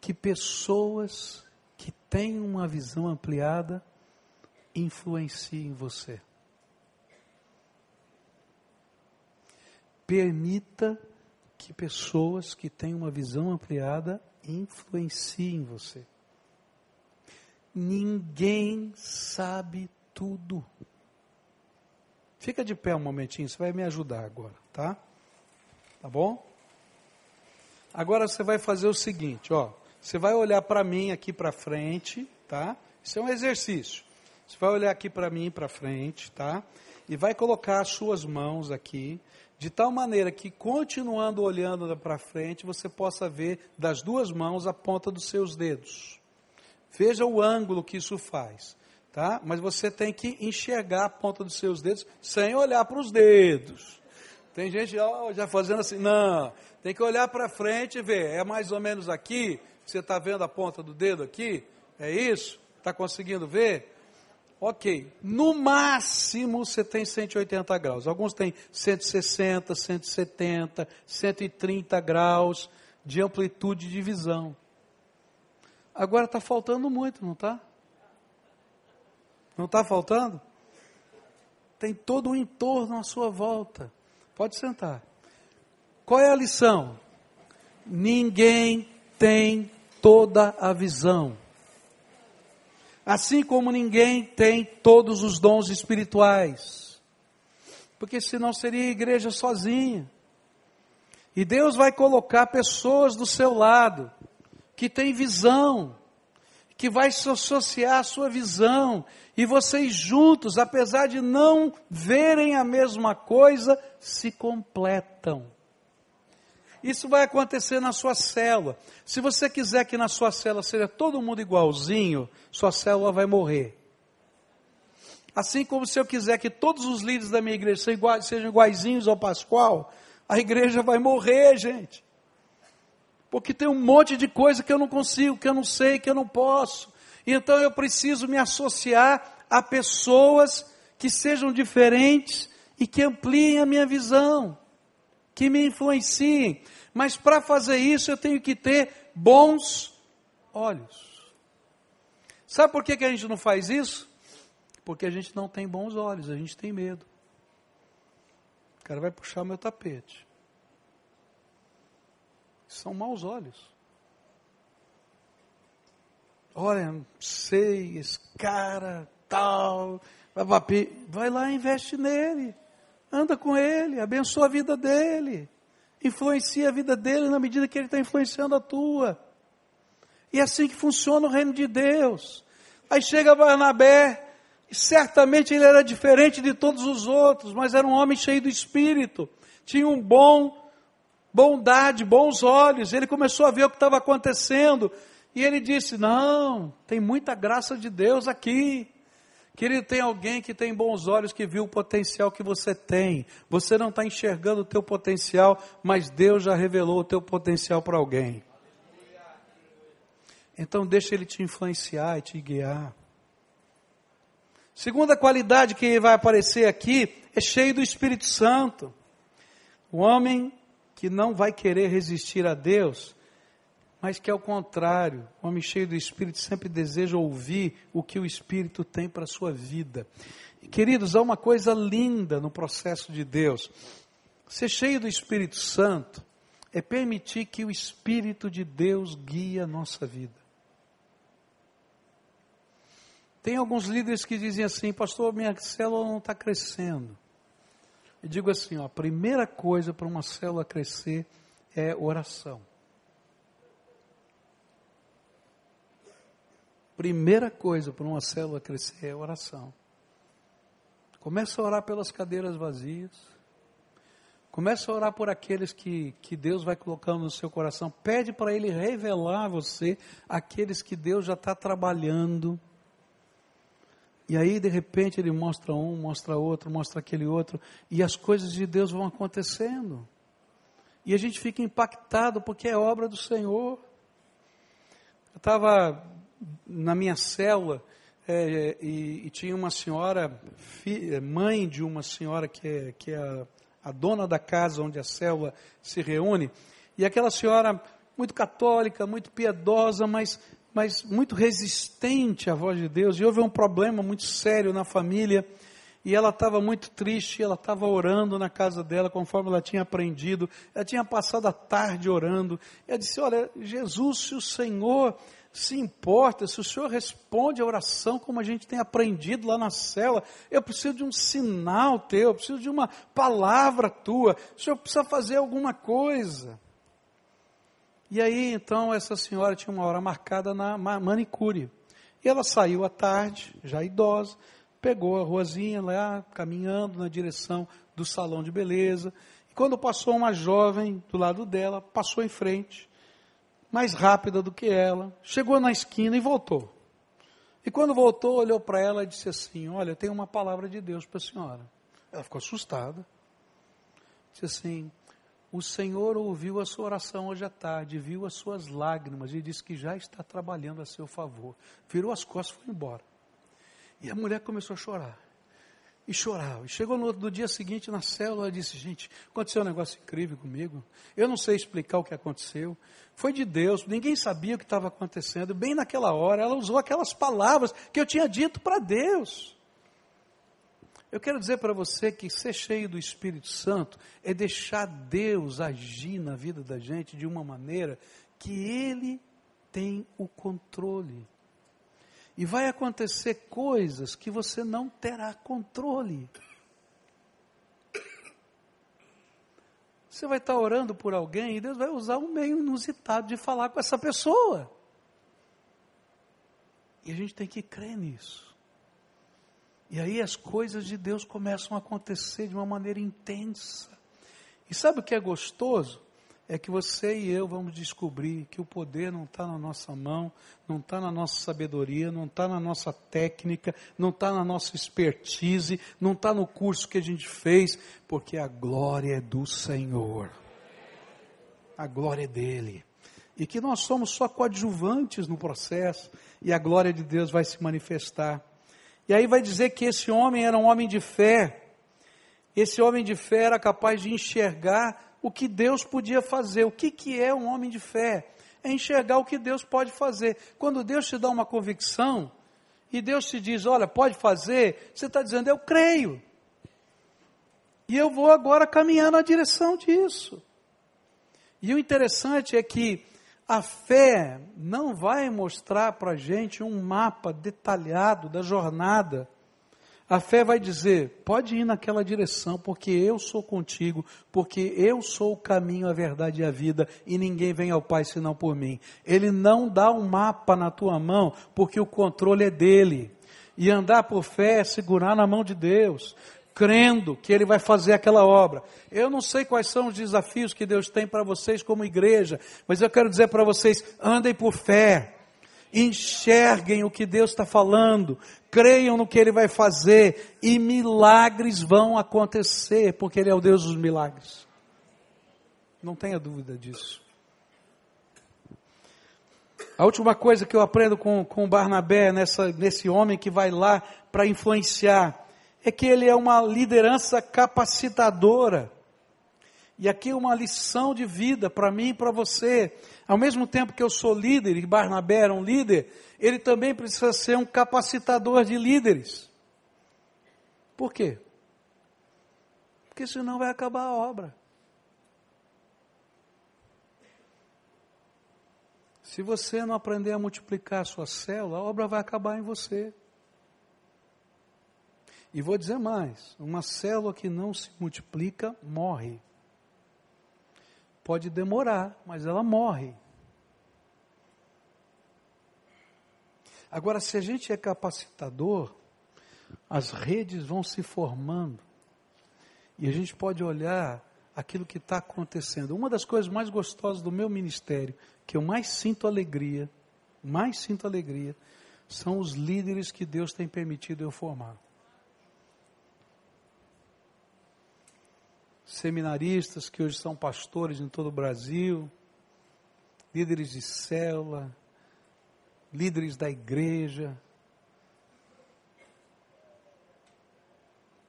que pessoas que têm uma visão ampliada influenciem você. Permita que pessoas que têm uma visão ampliada influenciem você. Ninguém sabe tudo. Fica de pé um momentinho, você vai me ajudar agora, tá? Tá bom? Agora você vai fazer o seguinte, ó. Você vai olhar para mim aqui para frente, tá? Isso é um exercício. Você vai olhar aqui para mim para frente, tá? E vai colocar as suas mãos aqui, de tal maneira que continuando olhando para frente, você possa ver das duas mãos a ponta dos seus dedos. Veja o ângulo que isso faz tá? Mas você tem que enxergar a ponta dos seus dedos sem olhar para os dedos. Tem gente ó, já fazendo assim, não, tem que olhar para frente e ver, é mais ou menos aqui, você está vendo a ponta do dedo aqui? É isso? Está conseguindo ver? Ok, no máximo você tem 180 graus. Alguns têm 160, 170, 130 graus de amplitude de visão. Agora está faltando muito, não está? Não está faltando? Tem todo um entorno à sua volta. Pode sentar. Qual é a lição? Ninguém tem toda a visão. Assim como ninguém tem todos os dons espirituais. Porque senão seria igreja sozinha. E Deus vai colocar pessoas do seu lado que têm visão, que vai associar à sua visão e vocês juntos, apesar de não verem a mesma coisa, se completam. Isso vai acontecer na sua célula. Se você quiser que na sua célula seja todo mundo igualzinho, sua célula vai morrer. Assim como se eu quiser que todos os líderes da minha igreja sejam, iguais, sejam iguaizinhos ao Pascoal, a igreja vai morrer, gente. Porque tem um monte de coisa que eu não consigo, que eu não sei, que eu não posso. Então eu preciso me associar a pessoas que sejam diferentes e que ampliem a minha visão, que me influenciem. Mas para fazer isso eu tenho que ter bons olhos. Sabe por que, que a gente não faz isso? Porque a gente não tem bons olhos, a gente tem medo. O cara vai puxar meu tapete. São maus olhos. Olha, sei, esse cara, tal, vai lá e investe nele, anda com ele, abençoa a vida dele, influencia a vida dele na medida que ele está influenciando a tua. E é assim que funciona o reino de Deus. Aí chega Barnabé, e certamente ele era diferente de todos os outros, mas era um homem cheio do espírito, tinha um bom bondade, bons olhos. Ele começou a ver o que estava acontecendo e ele disse: "Não, tem muita graça de Deus aqui. Querido, tem alguém que tem bons olhos, que viu o potencial que você tem. Você não está enxergando o teu potencial, mas Deus já revelou o teu potencial para alguém. Então deixa ele te influenciar e te guiar. Segunda qualidade que vai aparecer aqui é cheio do Espírito Santo. O homem que não vai querer resistir a Deus, mas que ao contrário, o homem cheio do Espírito sempre deseja ouvir o que o Espírito tem para a sua vida. E, queridos, há uma coisa linda no processo de Deus. Ser cheio do Espírito Santo é permitir que o Espírito de Deus guie a nossa vida. Tem alguns líderes que dizem assim, pastor, minha célula não está crescendo. Eu digo assim, ó, a primeira coisa para uma célula crescer é oração. Primeira coisa para uma célula crescer é oração. Começa a orar pelas cadeiras vazias. Começa a orar por aqueles que, que Deus vai colocando no seu coração. Pede para Ele revelar a você aqueles que Deus já está trabalhando. E aí, de repente, Ele mostra um, mostra outro, mostra aquele outro. E as coisas de Deus vão acontecendo. E a gente fica impactado porque é obra do Senhor. Eu estava na minha célula é, e, e, tinha uma senhora, fi, mãe de uma senhora que é, que é a, a dona da casa onde a célula se reúne, e aquela senhora muito católica, muito piedosa, mas, mas muito resistente à voz de Deus, e houve um problema muito sério na família, e ela estava muito triste, ela estava orando na casa dela, conforme ela tinha aprendido, ela tinha passado a tarde orando, e ela disse, olha, Jesus, se o Senhor se importa, se o Senhor responde a oração como a gente tem aprendido lá na cela, eu preciso de um sinal teu, eu preciso de uma palavra tua, o Senhor precisa fazer alguma coisa. E aí, então, essa senhora tinha uma hora marcada na manicure. E ela saiu à tarde, já idosa, pegou a ruazinha lá, caminhando na direção do salão de beleza. E quando passou uma jovem do lado dela, passou em frente mais rápida do que ela, chegou na esquina e voltou. E quando voltou, olhou para ela e disse assim: Olha, tem uma palavra de Deus para a senhora. Ela ficou assustada. Disse assim: O Senhor ouviu a sua oração hoje à tarde, viu as suas lágrimas e disse que já está trabalhando a seu favor. Virou as costas e foi embora. E a mulher começou a chorar e chorava. E chegou no, no dia seguinte na célula e disse: Gente, aconteceu um negócio incrível comigo. Eu não sei explicar o que aconteceu. Foi de Deus, ninguém sabia o que estava acontecendo. Bem naquela hora, ela usou aquelas palavras que eu tinha dito para Deus. Eu quero dizer para você que ser cheio do Espírito Santo é deixar Deus agir na vida da gente de uma maneira que Ele tem o controle. E vai acontecer coisas que você não terá controle. Você vai estar orando por alguém e Deus vai usar um meio inusitado de falar com essa pessoa. E a gente tem que crer nisso. E aí as coisas de Deus começam a acontecer de uma maneira intensa. E sabe o que é gostoso? é que você e eu vamos descobrir que o poder não está na nossa mão, não está na nossa sabedoria, não está na nossa técnica, não está na nossa expertise, não está no curso que a gente fez, porque a glória é do Senhor. A glória é dele. E que nós somos só coadjuvantes no processo, e a glória de Deus vai se manifestar. E aí vai dizer que esse homem era um homem de fé. Esse homem de fé era capaz de enxergar o que Deus podia fazer. O que, que é um homem de fé? É enxergar o que Deus pode fazer. Quando Deus te dá uma convicção, e Deus te diz, olha, pode fazer, você está dizendo, eu creio. E eu vou agora caminhar na direção disso. E o interessante é que a fé não vai mostrar para a gente um mapa detalhado da jornada. A fé vai dizer: pode ir naquela direção, porque eu sou contigo, porque eu sou o caminho, a verdade e a vida, e ninguém vem ao Pai senão por mim. Ele não dá um mapa na tua mão, porque o controle é dele. E andar por fé é segurar na mão de Deus, crendo que Ele vai fazer aquela obra. Eu não sei quais são os desafios que Deus tem para vocês como igreja, mas eu quero dizer para vocês: andem por fé enxerguem o que Deus está falando, creiam no que Ele vai fazer e milagres vão acontecer, porque Ele é o Deus dos milagres. Não tenha dúvida disso. A última coisa que eu aprendo com, com Barnabé, nessa, nesse homem que vai lá para influenciar, é que ele é uma liderança capacitadora. E aqui uma lição de vida para mim e para você. Ao mesmo tempo que eu sou líder, e Barnabé era um líder, ele também precisa ser um capacitador de líderes. Por quê? Porque senão vai acabar a obra. Se você não aprender a multiplicar a sua célula, a obra vai acabar em você. E vou dizer mais: uma célula que não se multiplica morre. Pode demorar, mas ela morre. Agora, se a gente é capacitador, as redes vão se formando. E a gente pode olhar aquilo que está acontecendo. Uma das coisas mais gostosas do meu ministério, que eu mais sinto alegria, mais sinto alegria, são os líderes que Deus tem permitido eu formar. Seminaristas que hoje são pastores em todo o Brasil, líderes de célula, líderes da igreja.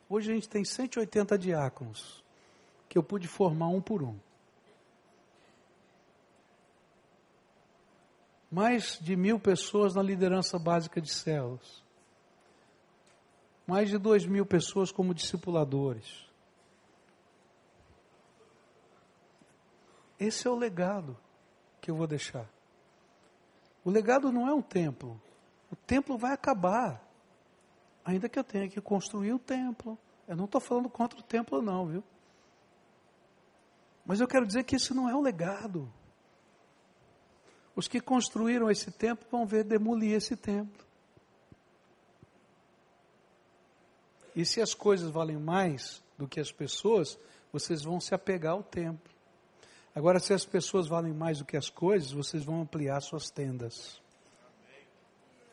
Hoje a gente tem 180 diáconos, que eu pude formar um por um. Mais de mil pessoas na liderança básica de células. Mais de dois mil pessoas como discipuladores. Esse é o legado que eu vou deixar. O legado não é um templo. O templo vai acabar. Ainda que eu tenha que construir o templo. Eu não estou falando contra o templo, não, viu? Mas eu quero dizer que isso não é o legado. Os que construíram esse templo vão ver demolir esse templo. E se as coisas valem mais do que as pessoas, vocês vão se apegar ao templo. Agora, se as pessoas valem mais do que as coisas, vocês vão ampliar suas tendas.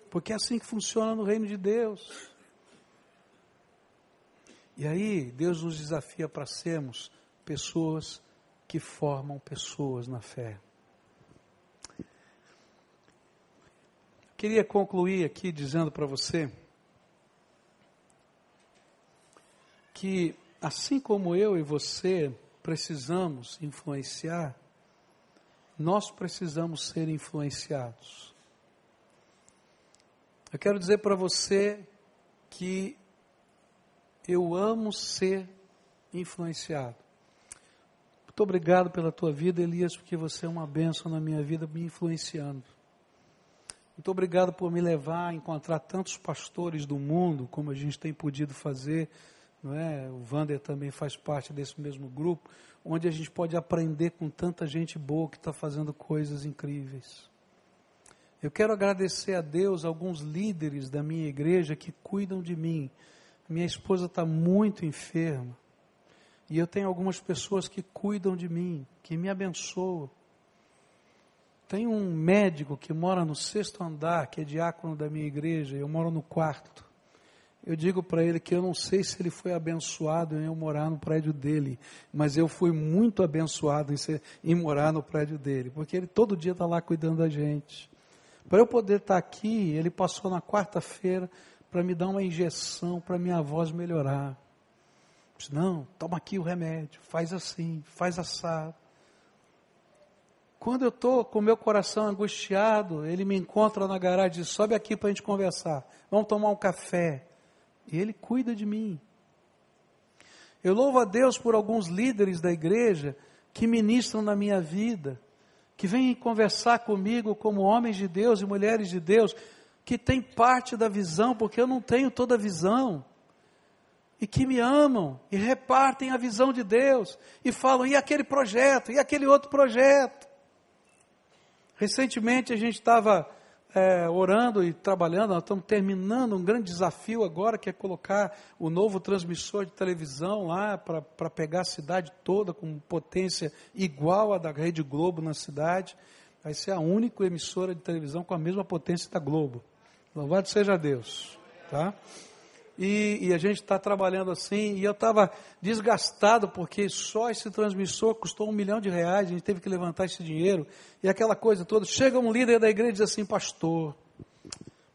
Porque é assim que funciona no reino de Deus. E aí, Deus nos desafia para sermos pessoas que formam pessoas na fé. Queria concluir aqui dizendo para você que, assim como eu e você precisamos influenciar, nós precisamos ser influenciados. Eu quero dizer para você que eu amo ser influenciado. Muito obrigado pela tua vida, Elias, porque você é uma bênção na minha vida, me influenciando. Muito obrigado por me levar a encontrar tantos pastores do mundo, como a gente tem podido fazer não é? O Vander também faz parte desse mesmo grupo, onde a gente pode aprender com tanta gente boa que está fazendo coisas incríveis. Eu quero agradecer a Deus alguns líderes da minha igreja que cuidam de mim. Minha esposa está muito enferma. E eu tenho algumas pessoas que cuidam de mim, que me abençoam. Tem um médico que mora no sexto andar, que é diácono da minha igreja, eu moro no quarto eu digo para ele que eu não sei se ele foi abençoado em eu morar no prédio dele, mas eu fui muito abençoado em, ser, em morar no prédio dele, porque ele todo dia está lá cuidando da gente. Para eu poder estar tá aqui, ele passou na quarta-feira para me dar uma injeção para minha voz melhorar. disse, não, toma aqui o remédio, faz assim, faz assado. Quando eu estou com meu coração angustiado, ele me encontra na garagem e diz, sobe aqui para a gente conversar, vamos tomar um café. E Ele cuida de mim. Eu louvo a Deus por alguns líderes da igreja que ministram na minha vida, que vêm conversar comigo como homens de Deus e mulheres de Deus, que têm parte da visão, porque eu não tenho toda a visão. e que me amam e repartem a visão de Deus e falam, e aquele projeto, e aquele outro projeto. Recentemente a gente estava é, orando e trabalhando, nós estamos terminando um grande desafio agora, que é colocar o novo transmissor de televisão lá para pegar a cidade toda com potência igual à da Rede Globo na cidade. Vai ser a única emissora de televisão com a mesma potência da Globo. Louvado seja Deus. Tá? E, e, a gente está trabalhando assim, e eu estava desgastado porque só esse transmissor custou um milhão de reais, a gente teve que levantar esse dinheiro, e aquela coisa toda. Chega um líder da igreja e diz assim, pastor,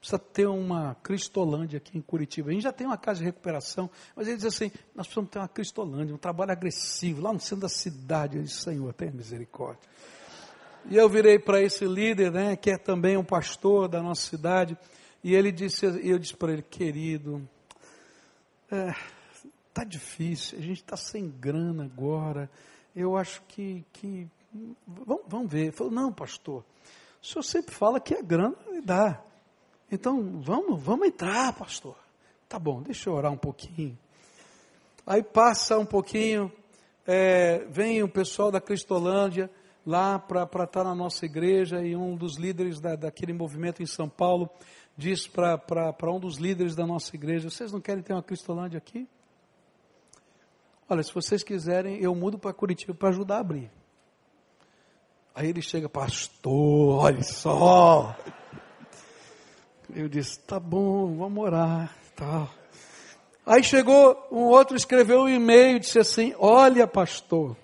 precisa ter uma Cristolândia aqui em Curitiba. A gente já tem uma casa de recuperação, mas ele diz assim, nós precisamos ter uma Cristolândia, um trabalho agressivo, lá no centro da cidade. Eu disse, Senhor, tenha misericórdia. E eu virei para esse líder, né, que é também um pastor da nossa cidade, e ele disse, eu disse para ele, querido, é, tá difícil, a gente está sem grana agora, eu acho que, que vamos, vamos ver. Ele falou, não, pastor, o senhor sempre fala que é grana dá. Então, vamos, vamos entrar, pastor. Tá bom, deixa eu orar um pouquinho. Aí passa um pouquinho, é, vem o pessoal da Cristolândia lá para estar tá na nossa igreja e um dos líderes da, daquele movimento em São Paulo disse para um dos líderes da nossa igreja: Vocês não querem ter uma Cristolândia aqui? Olha, se vocês quiserem, eu mudo para Curitiba para ajudar a abrir. Aí ele chega, pastor, olha só. Eu disse, tá bom, vamos orar. Tá. Aí chegou um outro, escreveu um e-mail, disse assim: Olha, pastor,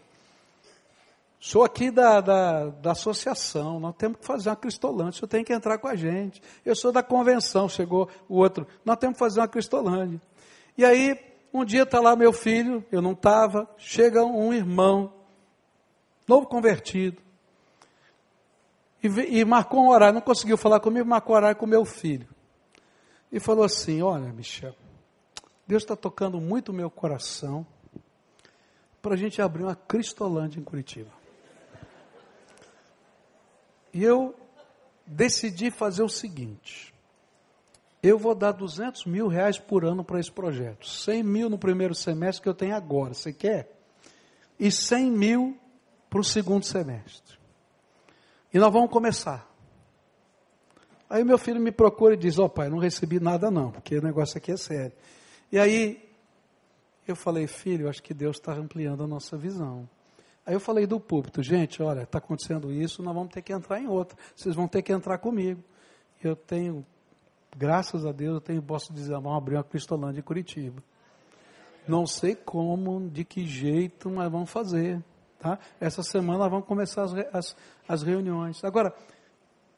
Sou aqui da, da, da, associação, nós temos que fazer uma cristolândia, o senhor tem que entrar com a gente. Eu sou da convenção, chegou o outro, nós temos que fazer uma cristolândia. E aí, um dia está lá meu filho, eu não estava, chega um irmão, novo convertido, e, e marcou um horário, não conseguiu falar comigo, marcou um horário com meu filho. E falou assim, olha Michel, Deus está tocando muito o meu coração para a gente abrir uma cristolândia em Curitiba. E eu decidi fazer o seguinte: eu vou dar 200 mil reais por ano para esse projeto. 100 mil no primeiro semestre que eu tenho agora, você quer? E 100 mil para o segundo semestre. E nós vamos começar. Aí meu filho me procura e diz: Ó oh, pai, não recebi nada não, porque o negócio aqui é sério. E aí eu falei: Filho, acho que Deus está ampliando a nossa visão. Aí eu falei do púlpito, gente, olha, está acontecendo isso, nós vamos ter que entrar em outra. Vocês vão ter que entrar comigo. Eu tenho, graças a Deus, eu tenho, posso dizer, vamos abrir uma Cristolândia em Curitiba. Não sei como, de que jeito, mas vamos fazer. Tá? Essa semana vamos começar as, as, as reuniões. Agora,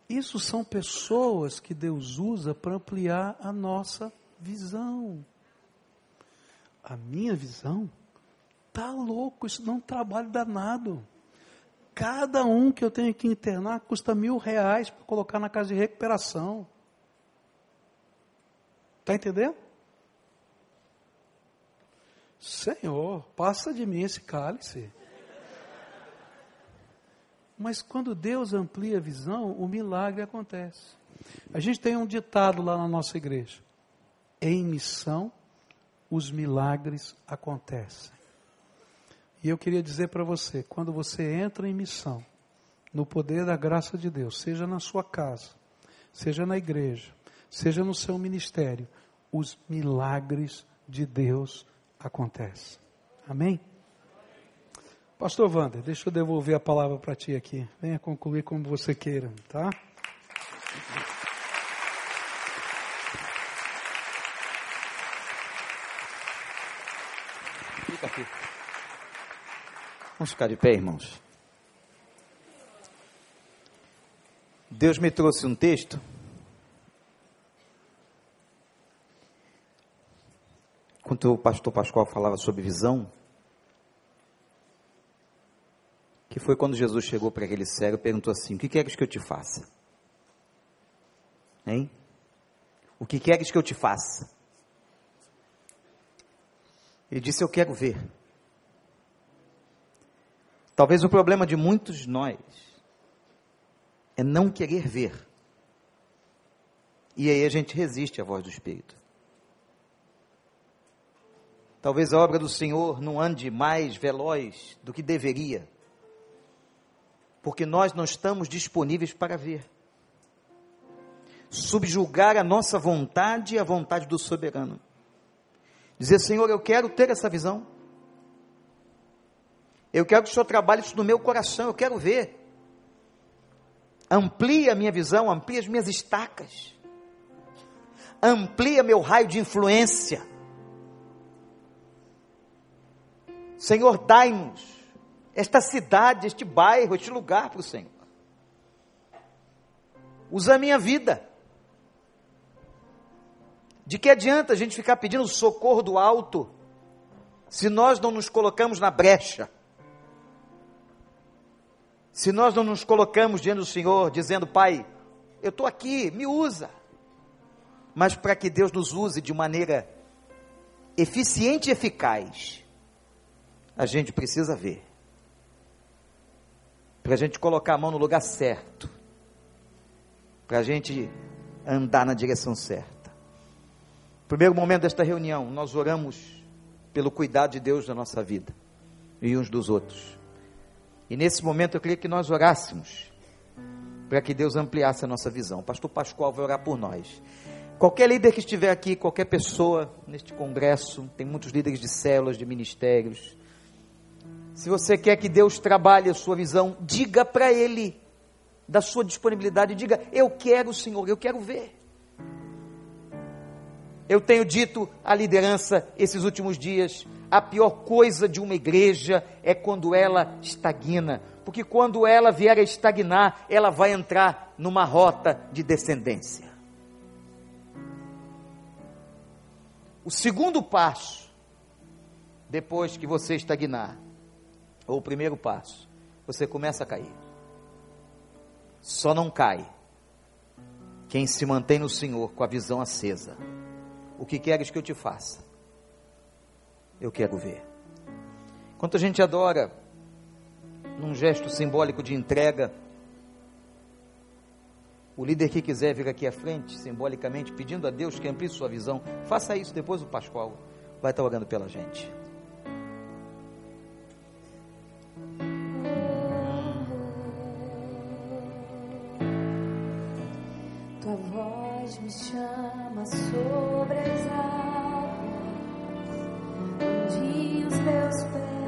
isso são pessoas que Deus usa para ampliar a nossa visão. A minha visão Tá louco, isso não é um trabalho danado. Cada um que eu tenho que internar custa mil reais para colocar na casa de recuperação. Está entendendo? Senhor, passa de mim esse cálice. Mas quando Deus amplia a visão, o milagre acontece. A gente tem um ditado lá na nossa igreja: em missão, os milagres acontecem. E eu queria dizer para você, quando você entra em missão, no poder da graça de Deus, seja na sua casa, seja na igreja, seja no seu ministério, os milagres de Deus acontecem. Amém? Pastor Wander, deixa eu devolver a palavra para ti aqui. Venha concluir como você queira, tá? Vamos ficar de pé, irmãos. Deus me trouxe um texto. Quando o pastor Pascoal falava sobre visão, que foi quando Jesus chegou para aquele cego e perguntou assim: O que queres que eu te faça? Hein? O que queres que eu te faça? Ele disse: Eu quero ver. Talvez o problema de muitos de nós é não querer ver. E aí a gente resiste à voz do Espírito. Talvez a obra do Senhor não ande mais veloz do que deveria, porque nós não estamos disponíveis para ver. Subjugar a nossa vontade e a vontade do soberano. Dizer, Senhor, eu quero ter essa visão. Eu quero que o Senhor trabalhe isso no meu coração, eu quero ver. Amplie a minha visão, amplie as minhas estacas. Amplia meu raio de influência. Senhor, dai-nos esta cidade, este bairro, este lugar para o Senhor. Usa a minha vida. De que adianta a gente ficar pedindo socorro do alto, se nós não nos colocamos na brecha? Se nós não nos colocamos diante do Senhor, dizendo, Pai, eu estou aqui, me usa. Mas para que Deus nos use de maneira eficiente e eficaz, a gente precisa ver. Para a gente colocar a mão no lugar certo. Para a gente andar na direção certa. Primeiro momento desta reunião, nós oramos pelo cuidado de Deus na nossa vida e uns dos outros. E nesse momento eu queria que nós orássemos para que Deus ampliasse a nossa visão. O pastor Pascoal vai orar por nós. Qualquer líder que estiver aqui, qualquer pessoa neste congresso, tem muitos líderes de células, de ministérios, se você quer que Deus trabalhe a sua visão, diga para Ele da sua disponibilidade, diga: Eu quero, Senhor, eu quero ver. Eu tenho dito à liderança esses últimos dias: a pior coisa de uma igreja é quando ela estagna, porque quando ela vier a estagnar, ela vai entrar numa rota de descendência. O segundo passo, depois que você estagnar, ou o primeiro passo, você começa a cair. Só não cai quem se mantém no Senhor com a visão acesa. O que queres que eu te faça? Eu quero ver. Enquanto a gente adora, num gesto simbólico de entrega, o líder que quiser vir aqui à frente, simbolicamente, pedindo a Deus que amplie sua visão, faça isso depois o Pascoal vai estar orando pela gente. me chama sobre as águas, onde os meus pés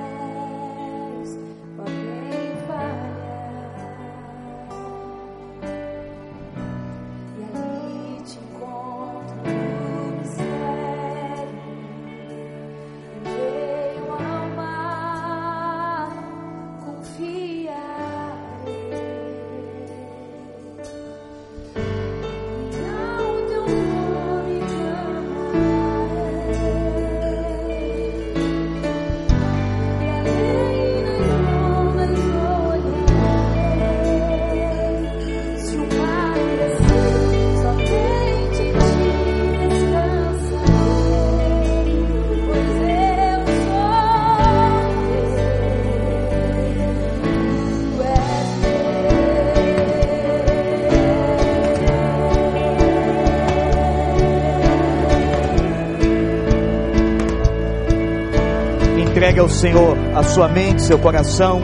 Ao Senhor a sua mente, seu coração.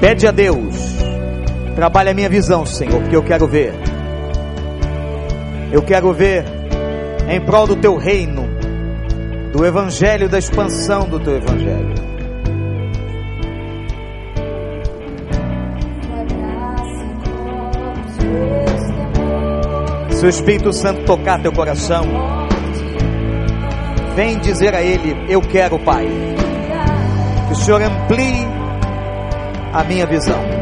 Pede a Deus. Trabalhe a minha visão, Senhor, porque eu quero ver. Eu quero ver em prol do teu reino, do evangelho, da expansão do teu evangelho. Tua graça encobre os meus temores. Se o Espírito Santo tocar teu coração, vem dizer a Ele: Eu quero, Pai, que o Senhor amplie a minha visão.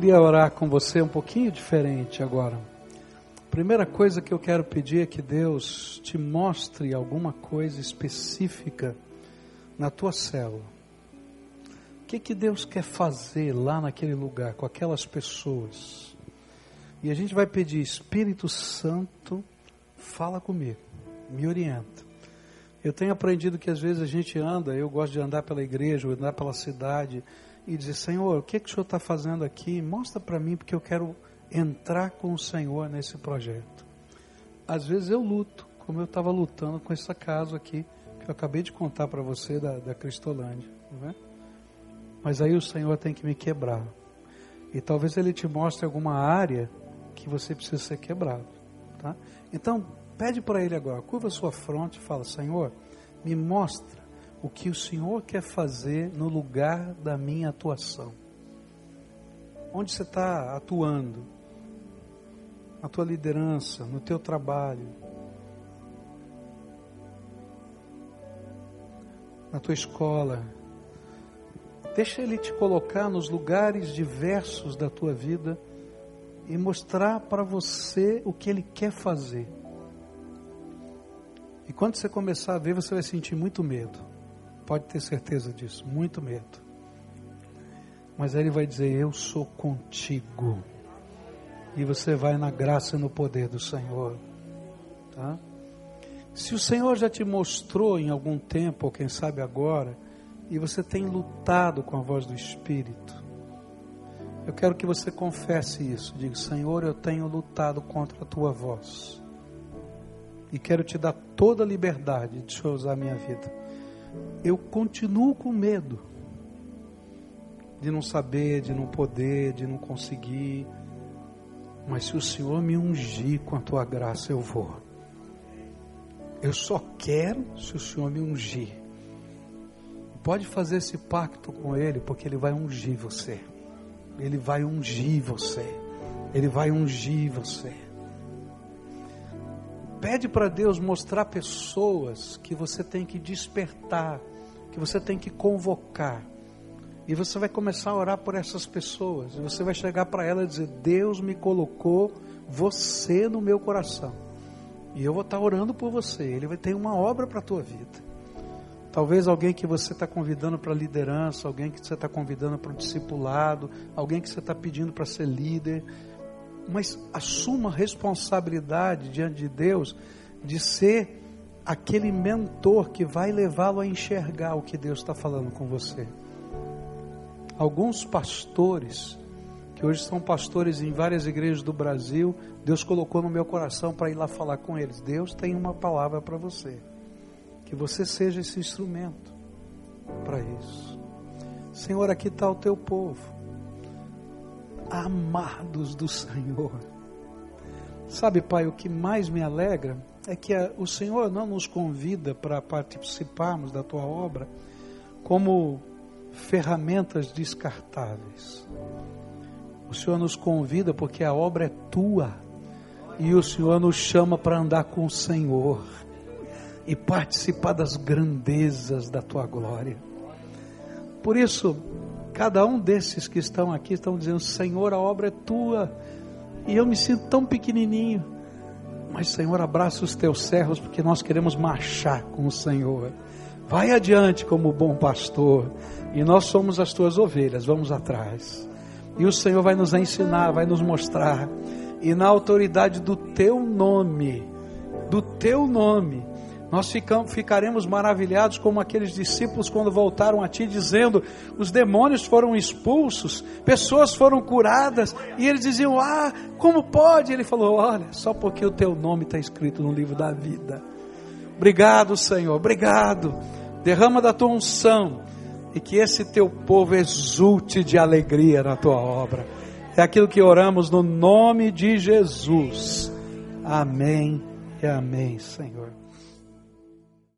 Queria orar com você um pouquinho diferente agora. Primeira coisa que eu quero pedir é que Deus te mostre alguma coisa específica na tua célula. O que que Deus quer fazer lá naquele lugar com aquelas pessoas? E a gente vai pedir Espírito Santo, fala comigo, me orienta. Eu tenho aprendido que às vezes a gente anda, eu gosto de andar pela igreja, andar pela cidade e dizer, Senhor, o que, que o Senhor está fazendo aqui? Mostra para mim, porque eu quero entrar com o Senhor nesse projeto. Às vezes eu luto, como eu estava lutando com esse caso aqui, que eu acabei de contar para você da, da Cristolândia. É? Mas aí o Senhor tem que me quebrar. E talvez Ele te mostre alguma área que você precisa ser quebrado. Tá? Então, pede para Ele agora, curva sua fronte e fala, Senhor, me mostra o que o Senhor quer fazer no lugar da minha atuação. Onde você está atuando? Na tua liderança, no teu trabalho, na tua escola. Deixa Ele te colocar nos lugares diversos da tua vida e mostrar para você o que Ele quer fazer. E quando você começar a ver, você vai sentir muito medo. Pode ter certeza disso, muito medo. Mas aí Ele vai dizer: Eu sou contigo. E você vai na graça e no poder do Senhor. Tá? Se o Senhor já te mostrou em algum tempo, ou quem sabe agora, e você tem lutado com a voz do Espírito, eu quero que você confesse isso. Diga: Senhor, eu tenho lutado contra a tua voz. E quero te dar toda a liberdade de usar a minha vida. Eu continuo com medo de não saber, de não poder, de não conseguir. Mas se o Senhor me ungir com a tua graça, eu vou. Eu só quero se o Senhor me ungir. Pode fazer esse pacto com Ele, porque Ele vai ungir você. Ele vai ungir você. Ele vai ungir você. Pede para Deus mostrar pessoas que você tem que despertar, que você tem que convocar. E você vai começar a orar por essas pessoas. E você vai chegar para ela e dizer: Deus me colocou você no meu coração. E eu vou estar orando por você. Ele vai ter uma obra para a tua vida. Talvez alguém que você está convidando para liderança, alguém que você está convidando para o discipulado, alguém que você está pedindo para ser líder. Mas assuma a responsabilidade diante de Deus de ser aquele mentor que vai levá-lo a enxergar o que Deus está falando com você. Alguns pastores, que hoje são pastores em várias igrejas do Brasil, Deus colocou no meu coração para ir lá falar com eles. Deus tem uma palavra para você. Que você seja esse instrumento para isso. Senhor, aqui está o teu povo, amados do Senhor. Sabe, Pai, o que mais me alegra é que o Senhor não nos convida para participarmos da tua obra como ferramentas descartáveis. O Senhor nos convida porque a obra é tua e o Senhor nos chama para andar com o Senhor e participar das grandezas da tua glória. Por isso, cada um desses que estão aqui estão dizendo: Senhor, a obra é tua e eu me sinto tão pequenininho. Mas, Senhor, abraça os teus servos porque nós queremos marchar com o Senhor. Vai adiante como bom pastor e nós somos as tuas ovelhas, vamos atrás. E o Senhor vai nos ensinar, vai nos mostrar. E na autoridade do teu nome, do teu nome, nós ficaremos maravilhados como aqueles discípulos quando voltaram a ti, dizendo: os demônios foram expulsos, pessoas foram curadas, e eles diziam: Ah, como pode? Ele falou: Olha, só porque o teu nome está escrito no livro da vida. Obrigado, Senhor, obrigado. Derrama da tua unção e que esse teu povo exulte de alegria na tua obra. É aquilo que oramos no nome de Jesus. Amém e amém, Senhor.